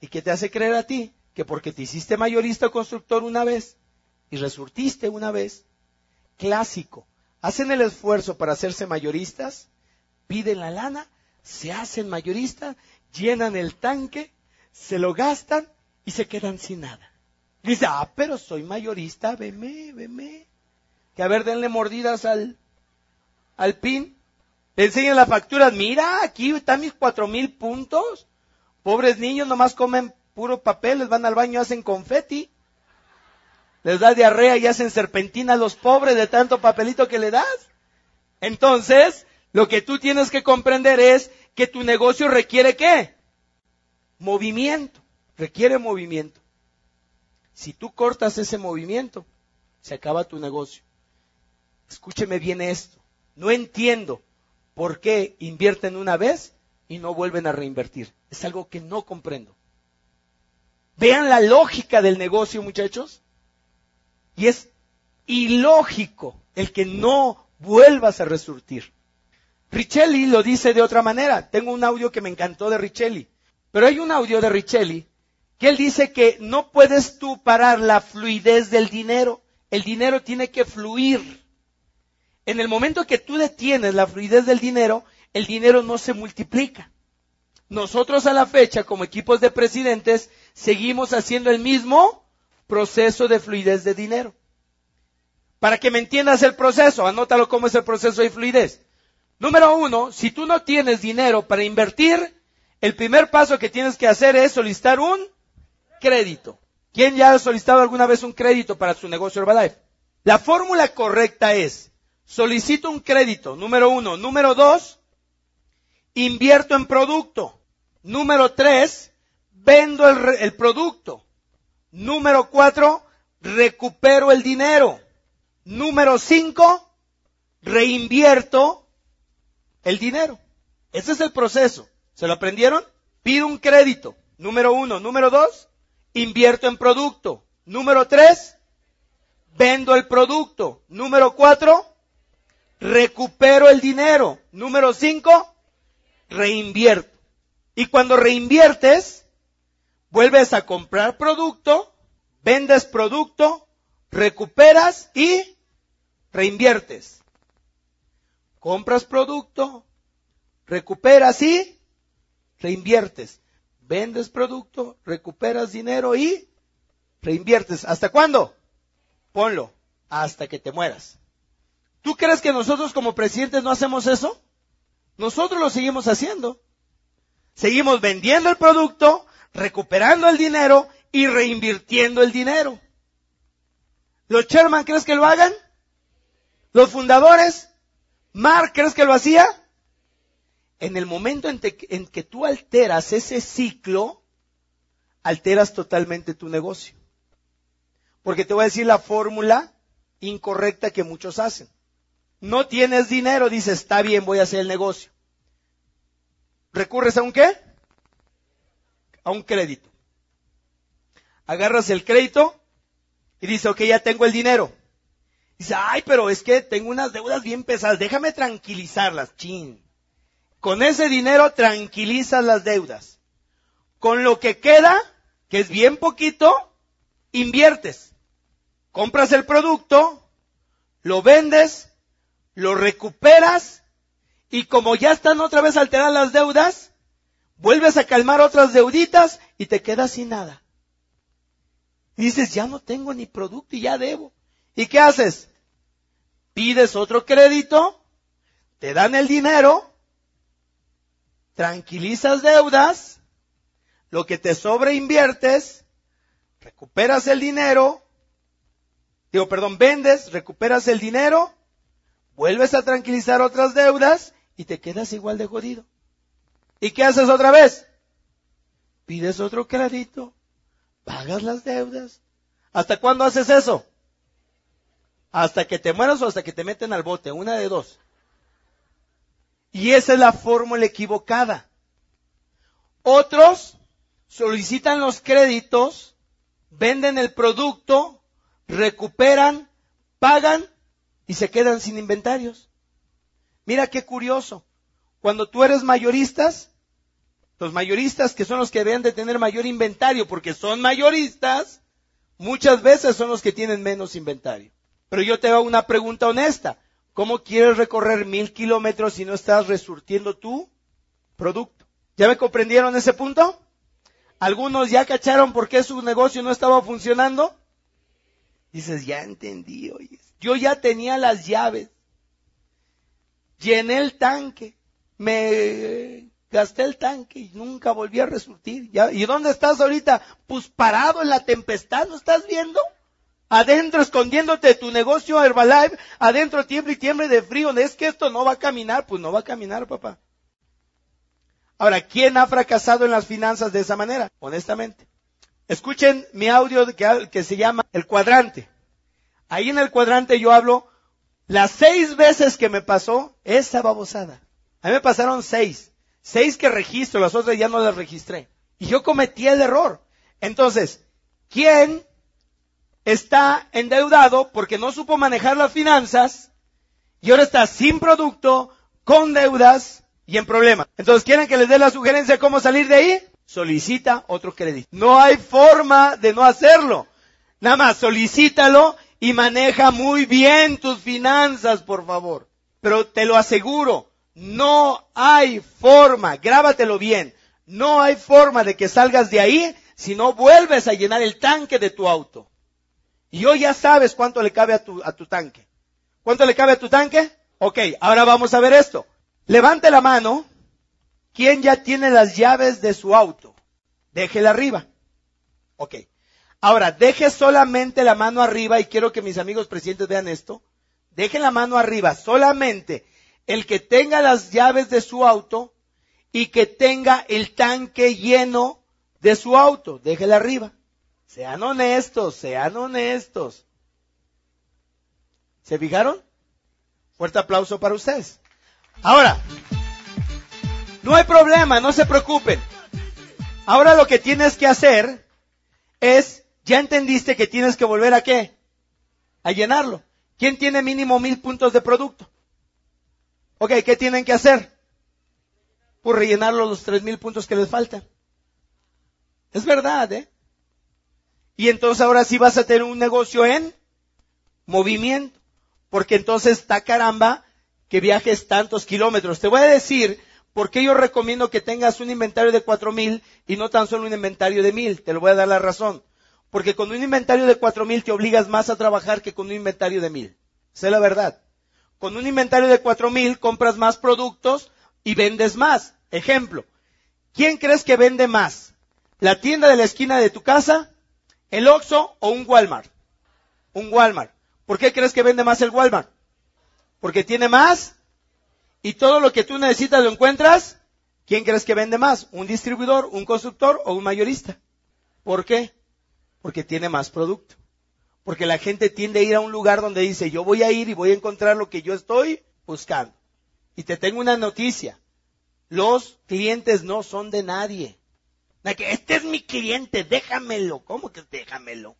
¿y qué te hace creer a ti que porque te hiciste mayorista o constructor una vez y resurtiste una vez, clásico, hacen el esfuerzo para hacerse mayoristas, piden la lana, se hacen mayoristas, llenan el tanque, se lo gastan y se quedan sin nada. Dice, ah, pero soy mayorista, veme, veme. Que a ver, denle mordidas al, al pin. Le enseñan las facturas, mira, aquí están mis cuatro mil puntos. Pobres niños nomás comen puro papel, les van al baño, hacen confeti. Les da diarrea y hacen serpentina a los pobres de tanto papelito que le das. Entonces, lo que tú tienes que comprender es que tu negocio requiere qué? Movimiento. Requiere movimiento. Si tú cortas ese movimiento, se acaba tu negocio. Escúcheme bien esto. No entiendo por qué invierten una vez y no vuelven a reinvertir. Es algo que no comprendo. Vean la lógica del negocio, muchachos. Y es ilógico el que no vuelvas a resurtir. Richelli lo dice de otra manera. Tengo un audio que me encantó de Richelli. Pero hay un audio de Richelli que él dice que no puedes tú parar la fluidez del dinero. El dinero tiene que fluir. En el momento que tú detienes la fluidez del dinero, el dinero no se multiplica. Nosotros a la fecha, como equipos de presidentes, seguimos haciendo el mismo proceso de fluidez de dinero. Para que me entiendas el proceso, anótalo cómo es el proceso de fluidez. Número uno, si tú no tienes dinero para invertir, el primer paso que tienes que hacer es solicitar un crédito. ¿Quién ya ha solicitado alguna vez un crédito para su negocio Herbalife? La fórmula correcta es, solicito un crédito, número uno. Número dos, invierto en producto. Número tres, vendo el, producto. Número cuatro, recupero el dinero. Número cinco, reinvierto el dinero. Ese es el proceso. ¿Se lo aprendieron? Pido un crédito. Número uno. Número dos, invierto en producto. Número tres, vendo el producto. Número cuatro, recupero el dinero. Número cinco, reinvierto. Y cuando reinviertes, vuelves a comprar producto, vendes producto, recuperas y reinviertes. Compras producto, recuperas y reinviertes vendes producto, recuperas dinero y reinviertes. ¿Hasta cuándo? Ponlo, hasta que te mueras. ¿Tú crees que nosotros como presidentes no hacemos eso? Nosotros lo seguimos haciendo. Seguimos vendiendo el producto, recuperando el dinero y reinvirtiendo el dinero. ¿Los Sherman crees que lo hagan? ¿Los fundadores? ¿Mark crees que lo hacía? en el momento en, que tú alteras ese ciclo, alteras totalmente tu negocio. Porque te voy a decir la fórmula incorrecta que muchos hacen. No tienes dinero, dices, está bien, voy a hacer el negocio. ¿Recurres a un qué? A un crédito. Agarras el crédito y dices, ok, ya tengo el dinero. Dice, ay, pero es que tengo unas deudas bien pesadas, déjame tranquilizarlas, chin. Con ese dinero tranquilizas las deudas. Con lo que queda, que es bien poquito, inviertes. Compras el producto, lo vendes, lo recuperas y como ya están otra vez alteradas las deudas, vuelves a calmar otras deuditas y te quedas sin nada. dices, ya no tengo ni producto y ya debo. ¿Y qué haces? Pides otro crédito, te dan el dinero tranquilizas deudas, lo que te sobra inviertes, recuperas el dinero, digo, perdón, vendes, recuperas el dinero, vuelves a tranquilizar otras deudas y te quedas igual de jodido. ¿Y qué haces otra vez? Pides otro crédito, pagas las deudas. ¿Hasta cuándo haces eso? Hasta que te mueras o hasta que te meten al bote, una de dos. Y esa es la fórmula equivocada. Otros solicitan los créditos, venden el producto, recuperan, pagan y se quedan sin inventarios. Mira qué curioso. Cuando tú eres mayoristas, los mayoristas que son los que deben de tener mayor inventario porque son mayoristas, muchas veces son los que tienen menos inventario. Pero yo te hago una pregunta honesta. ¿Cómo quieres recorrer mil kilómetros si no estás resurtiendo tu producto? ¿Ya me comprendieron ese punto? ¿Algunos ya cacharon por qué su negocio no estaba funcionando? Dices, ya entendí, oye. Yo ya tenía las llaves. Llené el tanque. Me gasté el tanque y nunca volví a resurtir. ¿Y dónde estás ahorita? Pues parado en la tempestad, ¿no estás viendo? Adentro escondiéndote de tu negocio Herbalife, adentro tiemble y tiemble de frío. ¿Es que esto no va a caminar? Pues no va a caminar, papá. Ahora, ¿quién ha fracasado en las finanzas de esa manera? Honestamente. Escuchen mi audio que, que se llama El cuadrante. Ahí en el cuadrante yo hablo las seis veces que me pasó esa babosada. A mí me pasaron seis. Seis que registro, las otras ya no las registré. Y yo cometí el error. Entonces, ¿quién está endeudado porque no supo manejar las finanzas y ahora está sin producto, con deudas y en problemas? Entonces, ¿quieren que les dé la sugerencia de cómo salir de ahí? Solicita otro crédito. No hay forma de no hacerlo. Nada más, solicítalo y maneja muy bien tus finanzas, por favor. Pero te lo aseguro, no hay forma, grábatelo bien, no hay forma de que salgas de ahí si no vuelves a llenar el tanque de tu auto. Y hoy ya sabes cuánto le cabe a tu, a tu tanque. ¿Cuánto le cabe a tu tanque? Ok, ahora vamos a ver esto. Levante la mano. ¿Quién ya tiene las llaves de su auto? Déjela arriba. Ok. Ahora, deje solamente la mano arriba y quiero que mis amigos presidentes vean esto. Deje la mano arriba solamente el que tenga las llaves de su auto y que tenga el tanque lleno de su auto. Déjela arriba. Sean honestos, sean honestos. ¿Se fijaron? Fuerte aplauso para ustedes. Ahora, no hay problema, no se preocupen. Ahora lo que tienes que hacer es, ya entendiste que tienes que volver a qué? A llenarlo. ¿Quién tiene mínimo mil puntos de producto? Ok, ¿qué tienen que hacer? Por rellenarlo los tres mil puntos que les faltan. Es verdad, ¿eh? Y entonces ahora sí vas a tener un negocio en movimiento. Porque entonces está caramba que viajes tantos kilómetros. Te voy a decir por qué yo recomiendo que tengas un inventario de cuatro mil y no tan solo un inventario de mil. Te lo voy a dar la razón. Porque con un inventario de cuatro mil te obligas más a trabajar que con un inventario de mil. Es la verdad. Con un inventario de cuatro mil compras más productos y vendes más. Ejemplo, ¿quién crees que vende más? ¿La tienda de la esquina de tu casa? ¿El Oxxo o un Walmart? Un Walmart. ¿Por qué crees que vende más el Walmart? Porque tiene más y todo lo que tú necesitas lo encuentras. ¿Quién crees que vende más? ¿Un distribuidor, un constructor o un mayorista? ¿Por qué? Porque tiene más producto. Porque la gente tiende a ir a un lugar donde dice, yo voy a ir y voy a encontrar lo que yo estoy buscando. Y te tengo una noticia. Los clientes no son de nadie. Este es mi cliente, déjamelo. ¿Cómo que déjamelo?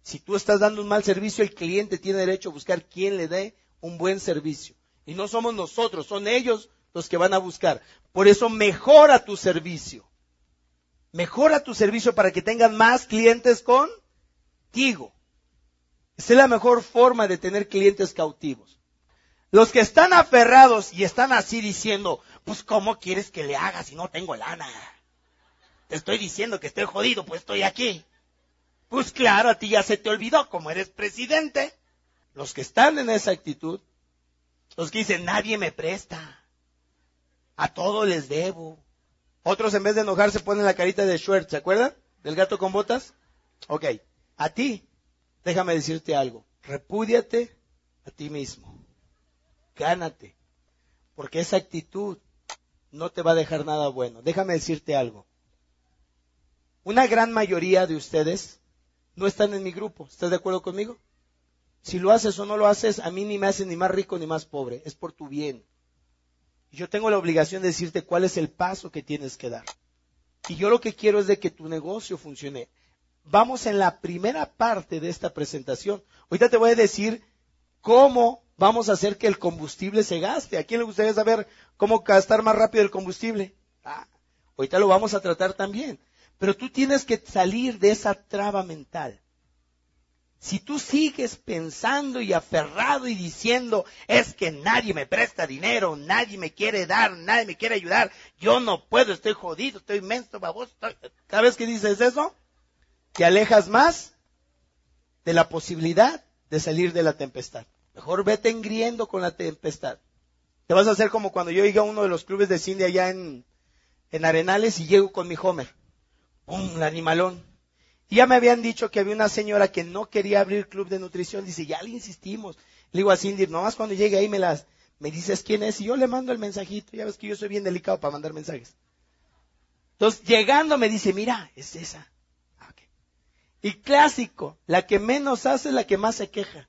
Si tú estás dando un mal servicio, el cliente tiene derecho a buscar quién le dé un buen servicio. Y no somos nosotros, son ellos los que van a buscar. Por eso mejora tu servicio. Mejora tu servicio para que tengan más clientes contigo. Esa es la mejor forma de tener clientes cautivos. Los que están aferrados y están así diciendo, pues ¿cómo quieres que le haga si no tengo lana? Te estoy diciendo que estoy jodido, pues estoy aquí. Pues claro, a ti ya se te olvidó, como eres presidente. Los que están en esa actitud, los que dicen, nadie me presta. A todo les debo. Otros en vez de enojarse ponen la carita de Schwertz, ¿se acuerdan? Del gato con botas. Ok. A ti déjame decirte algo, repúdiate a ti mismo, gánate, porque esa actitud no te va a dejar nada bueno. Déjame decirte algo, una gran mayoría de ustedes no están en mi grupo, ¿estás de acuerdo conmigo? Si lo haces o no lo haces, a mí ni me hace ni más rico ni más pobre, es por tu bien. Yo tengo la obligación de decirte cuál es el paso que tienes que dar. Y yo lo que quiero es de que tu negocio funcione. Vamos en la primera parte de esta presentación. Ahorita te voy a decir cómo vamos a hacer que el combustible se gaste. ¿A quién le gustaría saber cómo gastar más rápido el combustible? Ah, ahorita lo vamos a tratar también. Pero tú tienes que salir de esa traba mental. Si tú sigues pensando y aferrado y diciendo, es que nadie me presta dinero, nadie me quiere dar, nadie me quiere ayudar, yo no puedo, estoy jodido, estoy inmenso, baboso. Cada vez que dices eso, te alejas más de la posibilidad de salir de la tempestad. Mejor vete engriendo con la tempestad. Te vas a hacer como cuando yo llegué a uno de los clubes de cine allá en, en Arenales y llego con mi Homer. ¡Pum! El animalón. Y ya me habían dicho que había una señora que no quería abrir club de nutrición. Dice, ya le insistimos. Le digo a Cindy, nomás cuando llegue ahí me las, me dices quién es y yo le mando el mensajito. Ya ves que yo soy bien delicado para mandar mensajes. Entonces, llegando me dice, mira, es esa. Ah, y clásico, la que menos hace es la que más se queja.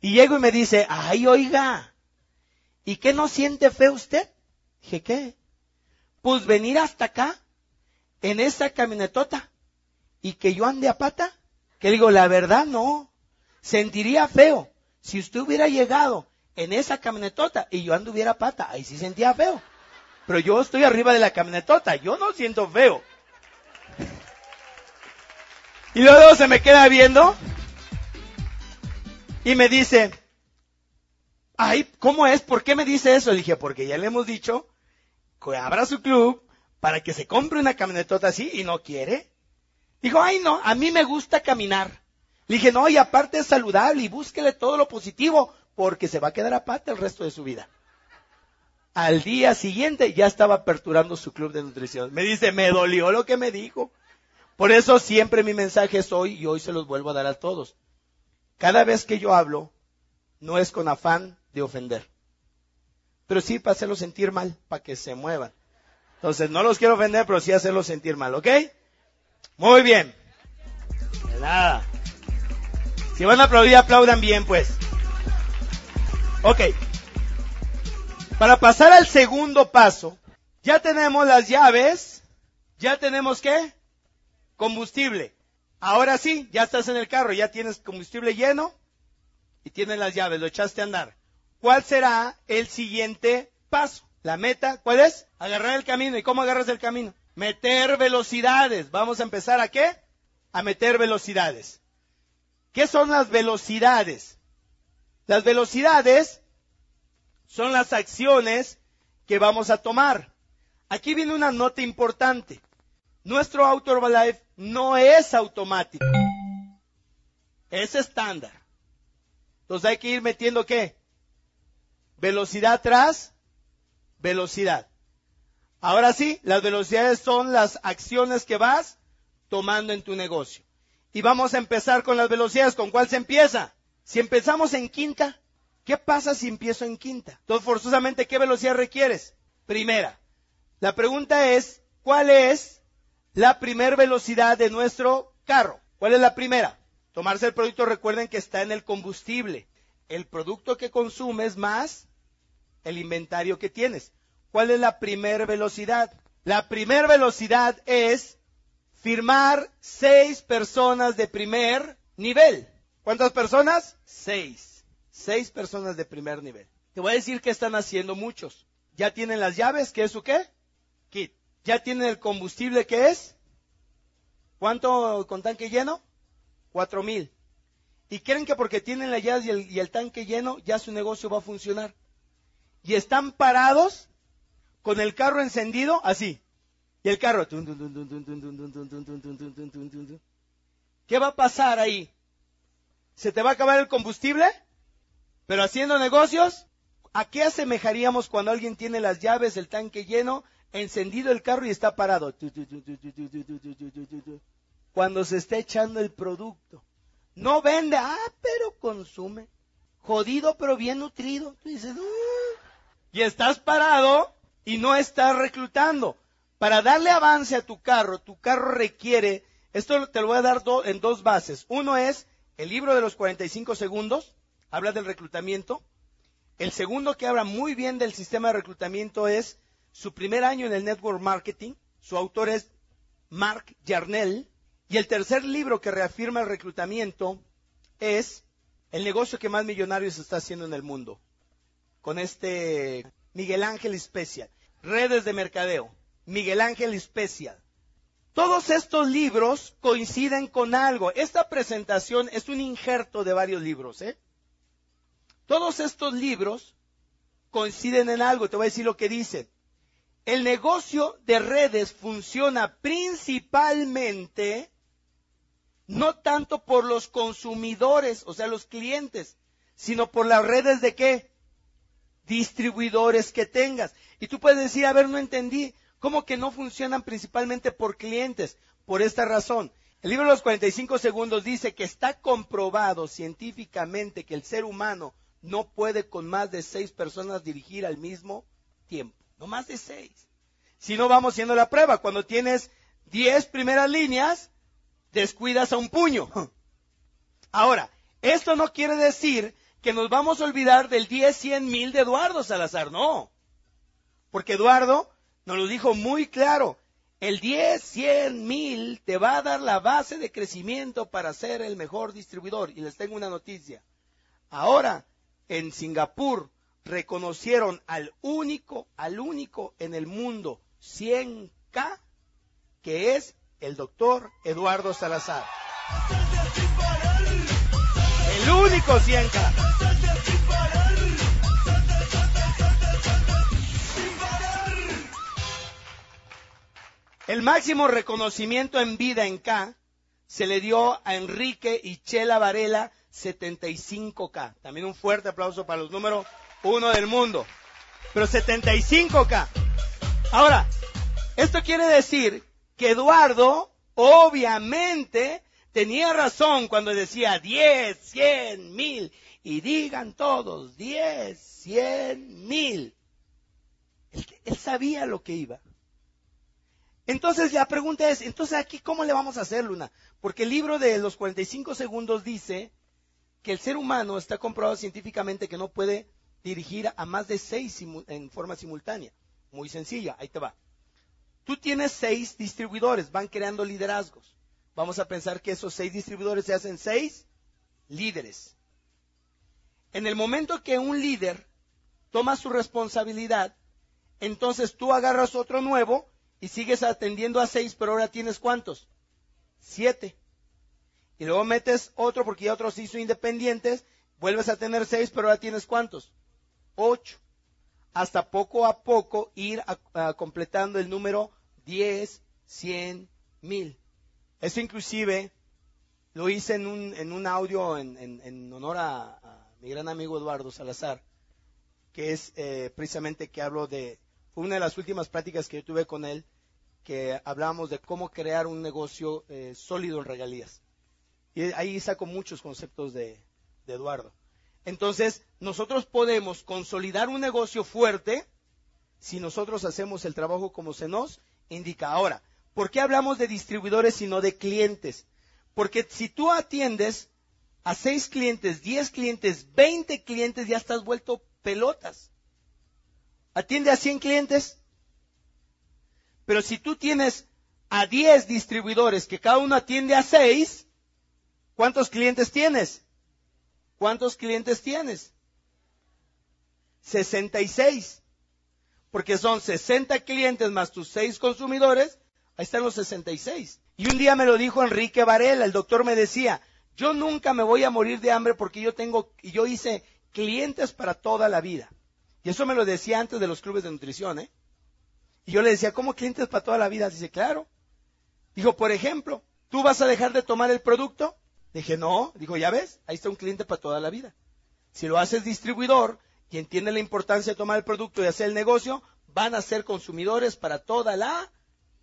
Y llego y me dice, ay, oiga, ¿y qué no siente fe usted? Dije, ¿qué? Pues venir hasta acá, en esa camionetota, y que yo ande a pata, que digo, la verdad no, sentiría feo. Si usted hubiera llegado en esa camionetota y yo anduviera a pata, ahí sí sentía feo. Pero yo estoy arriba de la camionetota, yo no siento feo. Y luego se me queda viendo y me dice, ay, ¿cómo es? ¿Por qué me dice eso? Le dije, porque ya le hemos dicho que abra su club para que se compre una camionetota así y no quiere. Dijo, ay no, a mí me gusta caminar. Le dije, no, y aparte es saludable y búsquele todo lo positivo porque se va a quedar aparte el resto de su vida. Al día siguiente ya estaba aperturando su club de nutrición. Me dice, me dolió lo que me dijo. Por eso siempre mi mensaje es hoy y hoy se los vuelvo a dar a todos. Cada vez que yo hablo, no es con afán de ofender, pero sí para hacerlos sentir mal, para que se muevan. Entonces, no los quiero ofender, pero sí hacerlos sentir mal, ¿ok? Muy bien. De nada. Si van a aplaudir, aplaudan bien, pues. Ok. Para pasar al segundo paso, ya tenemos las llaves, ya tenemos qué? Combustible. Ahora sí, ya estás en el carro, ya tienes combustible lleno y tienes las llaves, lo echaste a andar. ¿Cuál será el siguiente paso? La meta, ¿cuál es? Agarrar el camino. ¿Y cómo agarras el camino? Meter velocidades. Vamos a empezar a qué? A meter velocidades. ¿Qué son las velocidades? Las velocidades son las acciones que vamos a tomar. Aquí viene una nota importante. Nuestro Auto Herbalife no es automático. Es estándar. Entonces hay que ir metiendo qué? Velocidad tras velocidad. Ahora sí, las velocidades son las acciones que vas tomando en tu negocio. Y vamos a empezar con las velocidades. ¿Con cuál se empieza? Si empezamos en quinta, ¿qué pasa si empiezo en quinta? Entonces, forzosamente, ¿qué velocidad requieres? Primera. La pregunta es, ¿cuál es la primer velocidad de nuestro carro? ¿Cuál es la primera? Tomarse el producto, recuerden que está en el combustible. El producto que consumes más el inventario que tienes. ¿Cuál es la primer velocidad? La primer velocidad es firmar seis personas de primer nivel. ¿Cuántas personas? Seis. Seis personas de primer nivel. Te voy a decir que están haciendo muchos. Ya tienen las llaves, ¿qué es su qué? Kit. Ya tienen el combustible, ¿qué es? ¿Cuánto con tanque lleno? Cuatro mil. Y creen que porque tienen las llaves y el tanque lleno, ya su negocio va a funcionar. Y están parados con el carro encendido así. Y el carro. ¿Qué va a pasar ahí? ¿Se te va a acabar el combustible? Pero haciendo negocios, ¿a qué asemejaríamos cuando alguien tiene las llaves, el tanque lleno, encendido el carro y está parado? Cuando se está echando el producto. No vende, ah, pero consume. Jodido, pero bien nutrido. Y estás parado y no estás reclutando. Para darle avance a tu carro, tu carro requiere, esto te lo voy a dar en dos bases. Uno es el libro de los 45 segundos, habla del reclutamiento. El segundo que habla muy bien del sistema de reclutamiento es su primer año en el network marketing. Su autor es Mark Yarnell. Y el tercer libro que reafirma el reclutamiento es el negocio que más millonarios está haciendo en el mundo. Con este Miguel Ángel Special. Redes de mercadeo. Miguel Ángel Special. Todos estos libros coinciden con algo. Esta presentación es un injerto de varios libros. ¿eh? Todos estos libros coinciden en algo. Te voy a decir lo que dice. El negocio de redes funciona principalmente no tanto por los consumidores, o sea, los clientes, sino por las redes de qué? Distribuidores que tengas. Y tú puedes decir, a ver, no entendí. ¿Cómo que no funcionan principalmente por clientes? Por esta razón. El libro de los 45 segundos dice que está comprobado científicamente que el ser humano no puede con más de seis personas dirigir al mismo tiempo. No más de seis. Si no vamos haciendo la prueba, cuando tienes diez primeras líneas, descuidas a un puño. (laughs) Ahora, esto no quiere decir que nos vamos a olvidar del 10, 100 mil de Eduardo Salazar, no. Porque Eduardo nos lo dijo muy claro. El 10, 100 mil te va a dar la base de crecimiento para ser el mejor distribuidor. Y les tengo una noticia. Ahora, en Singapur, reconocieron al único, al único en el mundo 100K, que es el doctor Eduardo Salazar. El único 100K. El máximo reconocimiento en vida en K se le dio a Enrique y Chela Varela 75K. También un fuerte aplauso para los números uno del mundo. Pero 75K. Ahora, esto quiere decir que Eduardo obviamente tenía razón cuando decía 10, 100, mil. Y digan todos, 10, 100, mil. Él, él sabía lo que iba. Entonces la pregunta es, entonces aquí cómo le vamos a hacer, Luna? Porque el libro de los 45 segundos dice que el ser humano está comprobado científicamente que no puede dirigir a más de seis en forma simultánea. Muy sencilla, ahí te va. Tú tienes seis distribuidores, van creando liderazgos. Vamos a pensar que esos seis distribuidores se hacen seis líderes. En el momento que un líder toma su responsabilidad, entonces tú agarras otro nuevo y sigues atendiendo a seis, pero ahora tienes cuántos? Siete. Y luego metes otro porque ya otros hizo independientes, vuelves a tener seis, pero ahora tienes cuántos? Ocho. Hasta poco a poco ir a, completando el número diez, cien, mil. Eso inclusive lo hice en un, en un audio en, en, en honor a, a, mi gran amigo Eduardo Salazar, que es eh, precisamente que hablo de, fue una de las últimas prácticas que yo tuve con él, que hablábamos de cómo crear un negocio eh, sólido en regalías. Y ahí saco muchos conceptos de, de Eduardo. Entonces, nosotros podemos consolidar un negocio fuerte si nosotros hacemos el trabajo como se nos indica. Ahora, ¿por qué hablamos de distribuidores y no de clientes? Porque si tú atiendes a seis clientes, diez clientes, veinte clientes, ya estás vuelto pelotas. Atiende a cien clientes. Pero si tú tienes a diez distribuidores que cada uno atiende a seis, ¿cuántos clientes tienes? ¿Cuántos clientes tienes? 66. Porque son 60 clientes más tus 6 consumidores, ahí están los 66. Y un día me lo dijo Enrique Varela, el doctor me decía, yo nunca me voy a morir de hambre porque yo tengo, yo hice clientes para toda la vida. Y eso me lo decía antes de los clubes de nutrición, ¿eh? Y yo le decía, ¿cómo clientes para toda la vida? Dice, claro. Dijo, por ejemplo, ¿tú vas a dejar de tomar el producto? Dije, no. Dijo, ya ves, ahí está un cliente para toda la vida. Si lo haces distribuidor y entiende la importancia de tomar el producto y hacer el negocio, van a ser consumidores para toda la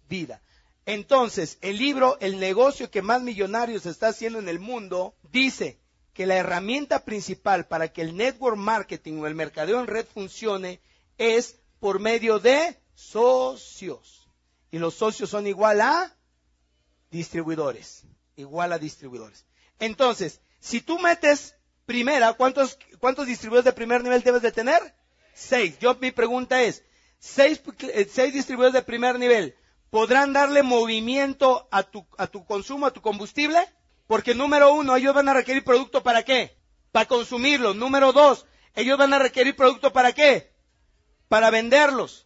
vida. Entonces, el libro El negocio que más millonarios está haciendo en el mundo dice que la herramienta principal para que el network marketing o el mercadeo en red funcione es por medio de socios. Y los socios son igual a distribuidores. Igual a distribuidores. Entonces, si tú metes primera, ¿cuántos, cuántos distribuidores de primer nivel debes de tener? Seis. Yo, mi pregunta es, seis, eh, seis distribuidores de primer nivel, ¿podrán darle movimiento a tu, a tu consumo, a tu combustible? Porque número uno, ellos van a requerir producto para qué? Para consumirlo. Número dos, ellos van a requerir producto para qué? Para venderlos.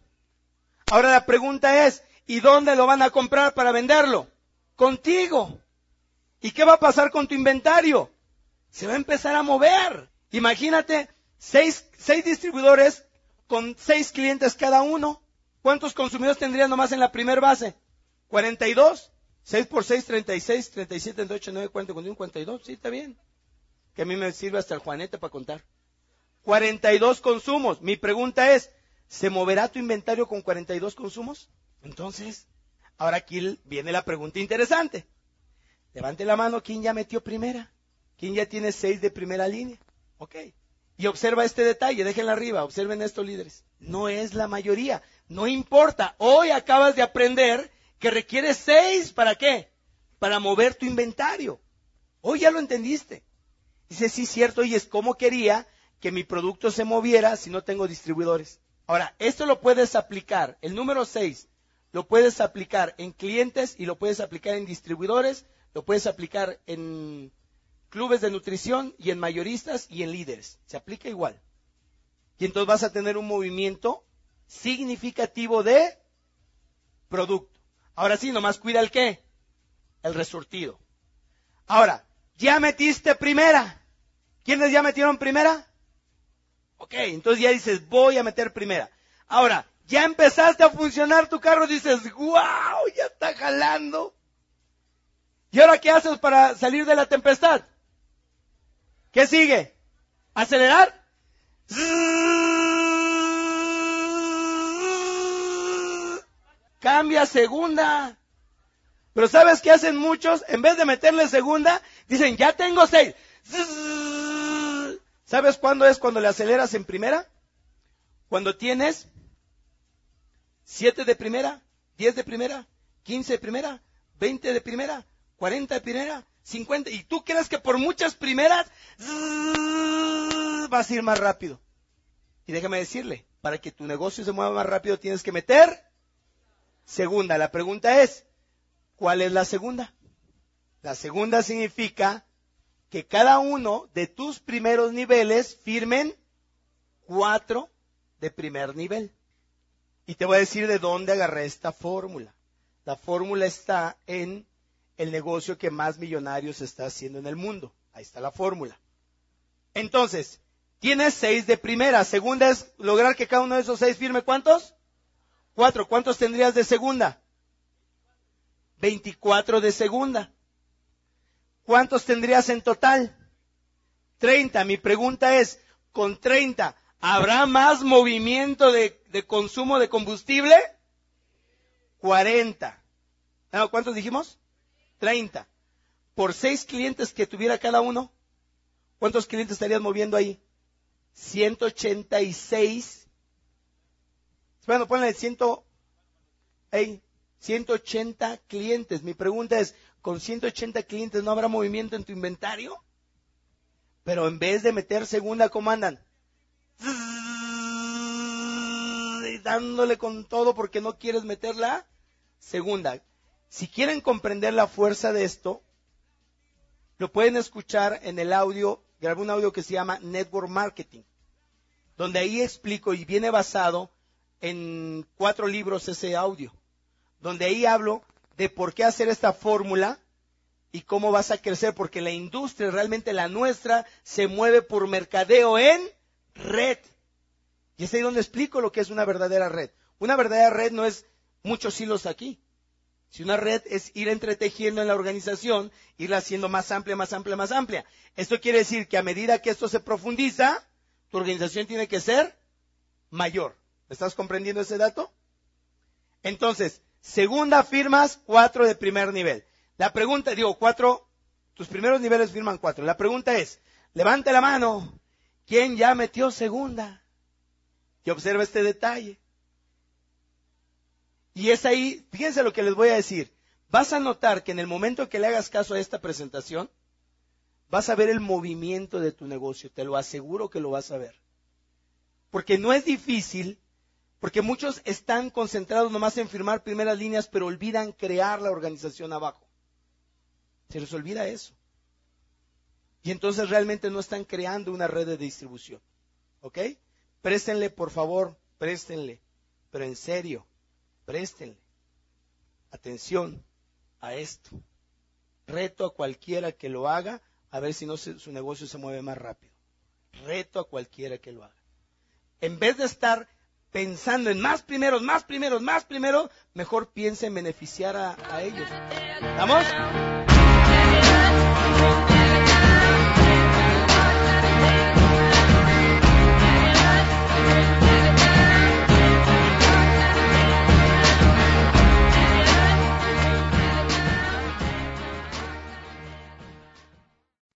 Ahora la pregunta es, ¿y dónde lo van a comprar para venderlo? Contigo. ¿Y qué va a pasar con tu inventario? Se va a empezar a mover. Imagínate, seis, seis distribuidores con seis clientes cada uno. ¿Cuántos consumidores tendrían nomás en la primera base? 42. 6 por 6, 36, 37, 38, 9, 40, 41, 42. Sí, está bien. Que a mí me sirve hasta el Juanete para contar. 42 consumos. Mi pregunta es, ¿se moverá tu inventario con 42 consumos? Entonces, ahora aquí viene la pregunta interesante. Levante la mano, ¿quién ya metió primera? ¿Quién ya tiene 6 de primera línea? Ok. Y observa este detalle, déjenla arriba, observen estos líderes. No es la mayoría, no importa. Hoy acabas de aprender que requiere seis, ¿para qué? Para mover tu inventario. Hoy ya lo entendiste. Dice, sí, cierto, y es como quería que mi producto se moviera si no tengo distribuidores. Ahora, esto lo puedes aplicar, el número seis, lo puedes aplicar en clientes y lo puedes aplicar en distribuidores, lo puedes aplicar en clubes de nutrición y en mayoristas y en líderes. Se aplica igual. Y entonces vas a tener un movimiento significativo de producto. Ahora sí, nomás cuida el qué? El resurtido. Ahora, ya metiste primera. ¿Quiénes ya metieron primera? Ok, entonces ya dices, voy a meter primera. Ahora, ya empezaste a funcionar tu carro, dices, wow, ya está jalando. ¿Y ahora qué haces para salir de la tempestad? ¿Qué sigue? ¿Acelerar? Cambia segunda. Pero ¿sabes qué hacen muchos? En vez de meterle segunda, dicen, ya tengo seis. ¿Sabes cuándo es cuando le aceleras en primera? Cuando tienes siete de primera, diez de primera, quince de primera, veinte de primera, cuarenta de primera, cincuenta. Y tú crees que por muchas primeras vas a ir más rápido. Y déjame decirle, para que tu negocio se mueva más rápido tienes que meter segunda. La pregunta es, ¿cuál es la segunda? La segunda significa que cada uno de tus primeros niveles firmen cuatro de primer nivel. Y te voy a decir de dónde agarré esta fórmula. La fórmula está en el negocio que más millonarios está haciendo en el mundo. Ahí está la fórmula. Entonces, tienes seis de primera. Segunda es lograr que cada uno de esos seis firme cuántos? Cuatro. ¿Cuántos tendrías de segunda? Veinticuatro de segunda. ¿Cuántos tendrías en total? Treinta. Mi pregunta es, con treinta, ¿habrá más movimiento de, consumo de combustible? Cuarenta. ¿Cuántos dijimos? Treinta. Por seis clientes que tuviera cada uno, ¿cuántos clientes estarías moviendo ahí? 186 bueno, ponle ciento, 180 clientes. Mi pregunta es, ¿con 180 clientes no habrá movimiento en tu inventario? Pero en vez de meter segunda, ¿cómo andan? dándole con todo porque no quieres meterla segunda. Si quieren comprender la fuerza de esto, lo pueden escuchar en el audio, grabé un audio que se llama Network Marketing, donde ahí explico y viene basado en cuatro libros ese audio, donde ahí hablo de por qué hacer esta fórmula y cómo vas a crecer, porque la industria, realmente la nuestra, se mueve por mercadeo en red. Y es ahí donde explico lo que es una verdadera red. Una verdadera red no es muchos hilos aquí. Si una red es ir entretejiendo en la organización, irla haciendo más amplia, más amplia, más amplia. Esto quiere decir que a medida que esto se profundiza, tu organización tiene que ser mayor. ¿Estás comprendiendo ese dato? Entonces, segunda firmas cuatro de primer nivel. La pregunta, digo, cuatro, tus primeros niveles firman cuatro. La pregunta es, levante la mano, ¿quién ya metió segunda? Y observa este detalle. Y es ahí, fíjense lo que les voy a decir. Vas a notar que en el momento que le hagas caso a esta presentación, vas a ver el movimiento de tu negocio, te lo aseguro que lo vas a ver. Porque no es difícil, porque muchos están concentrados nomás en firmar primeras líneas, pero olvidan crear la organización abajo. Se les olvida eso. Y entonces realmente no están creando una red de distribución. ¿Ok? Préstenle, por favor, préstenle. Pero en serio, préstenle atención a esto. Reto a cualquiera que lo haga a ver si no su negocio se mueve más rápido. Reto a cualquiera que lo haga. En vez de estar pensando en más primeros, más primeros, más primeros, mejor piense en beneficiar a, a ellos. ¿Vamos?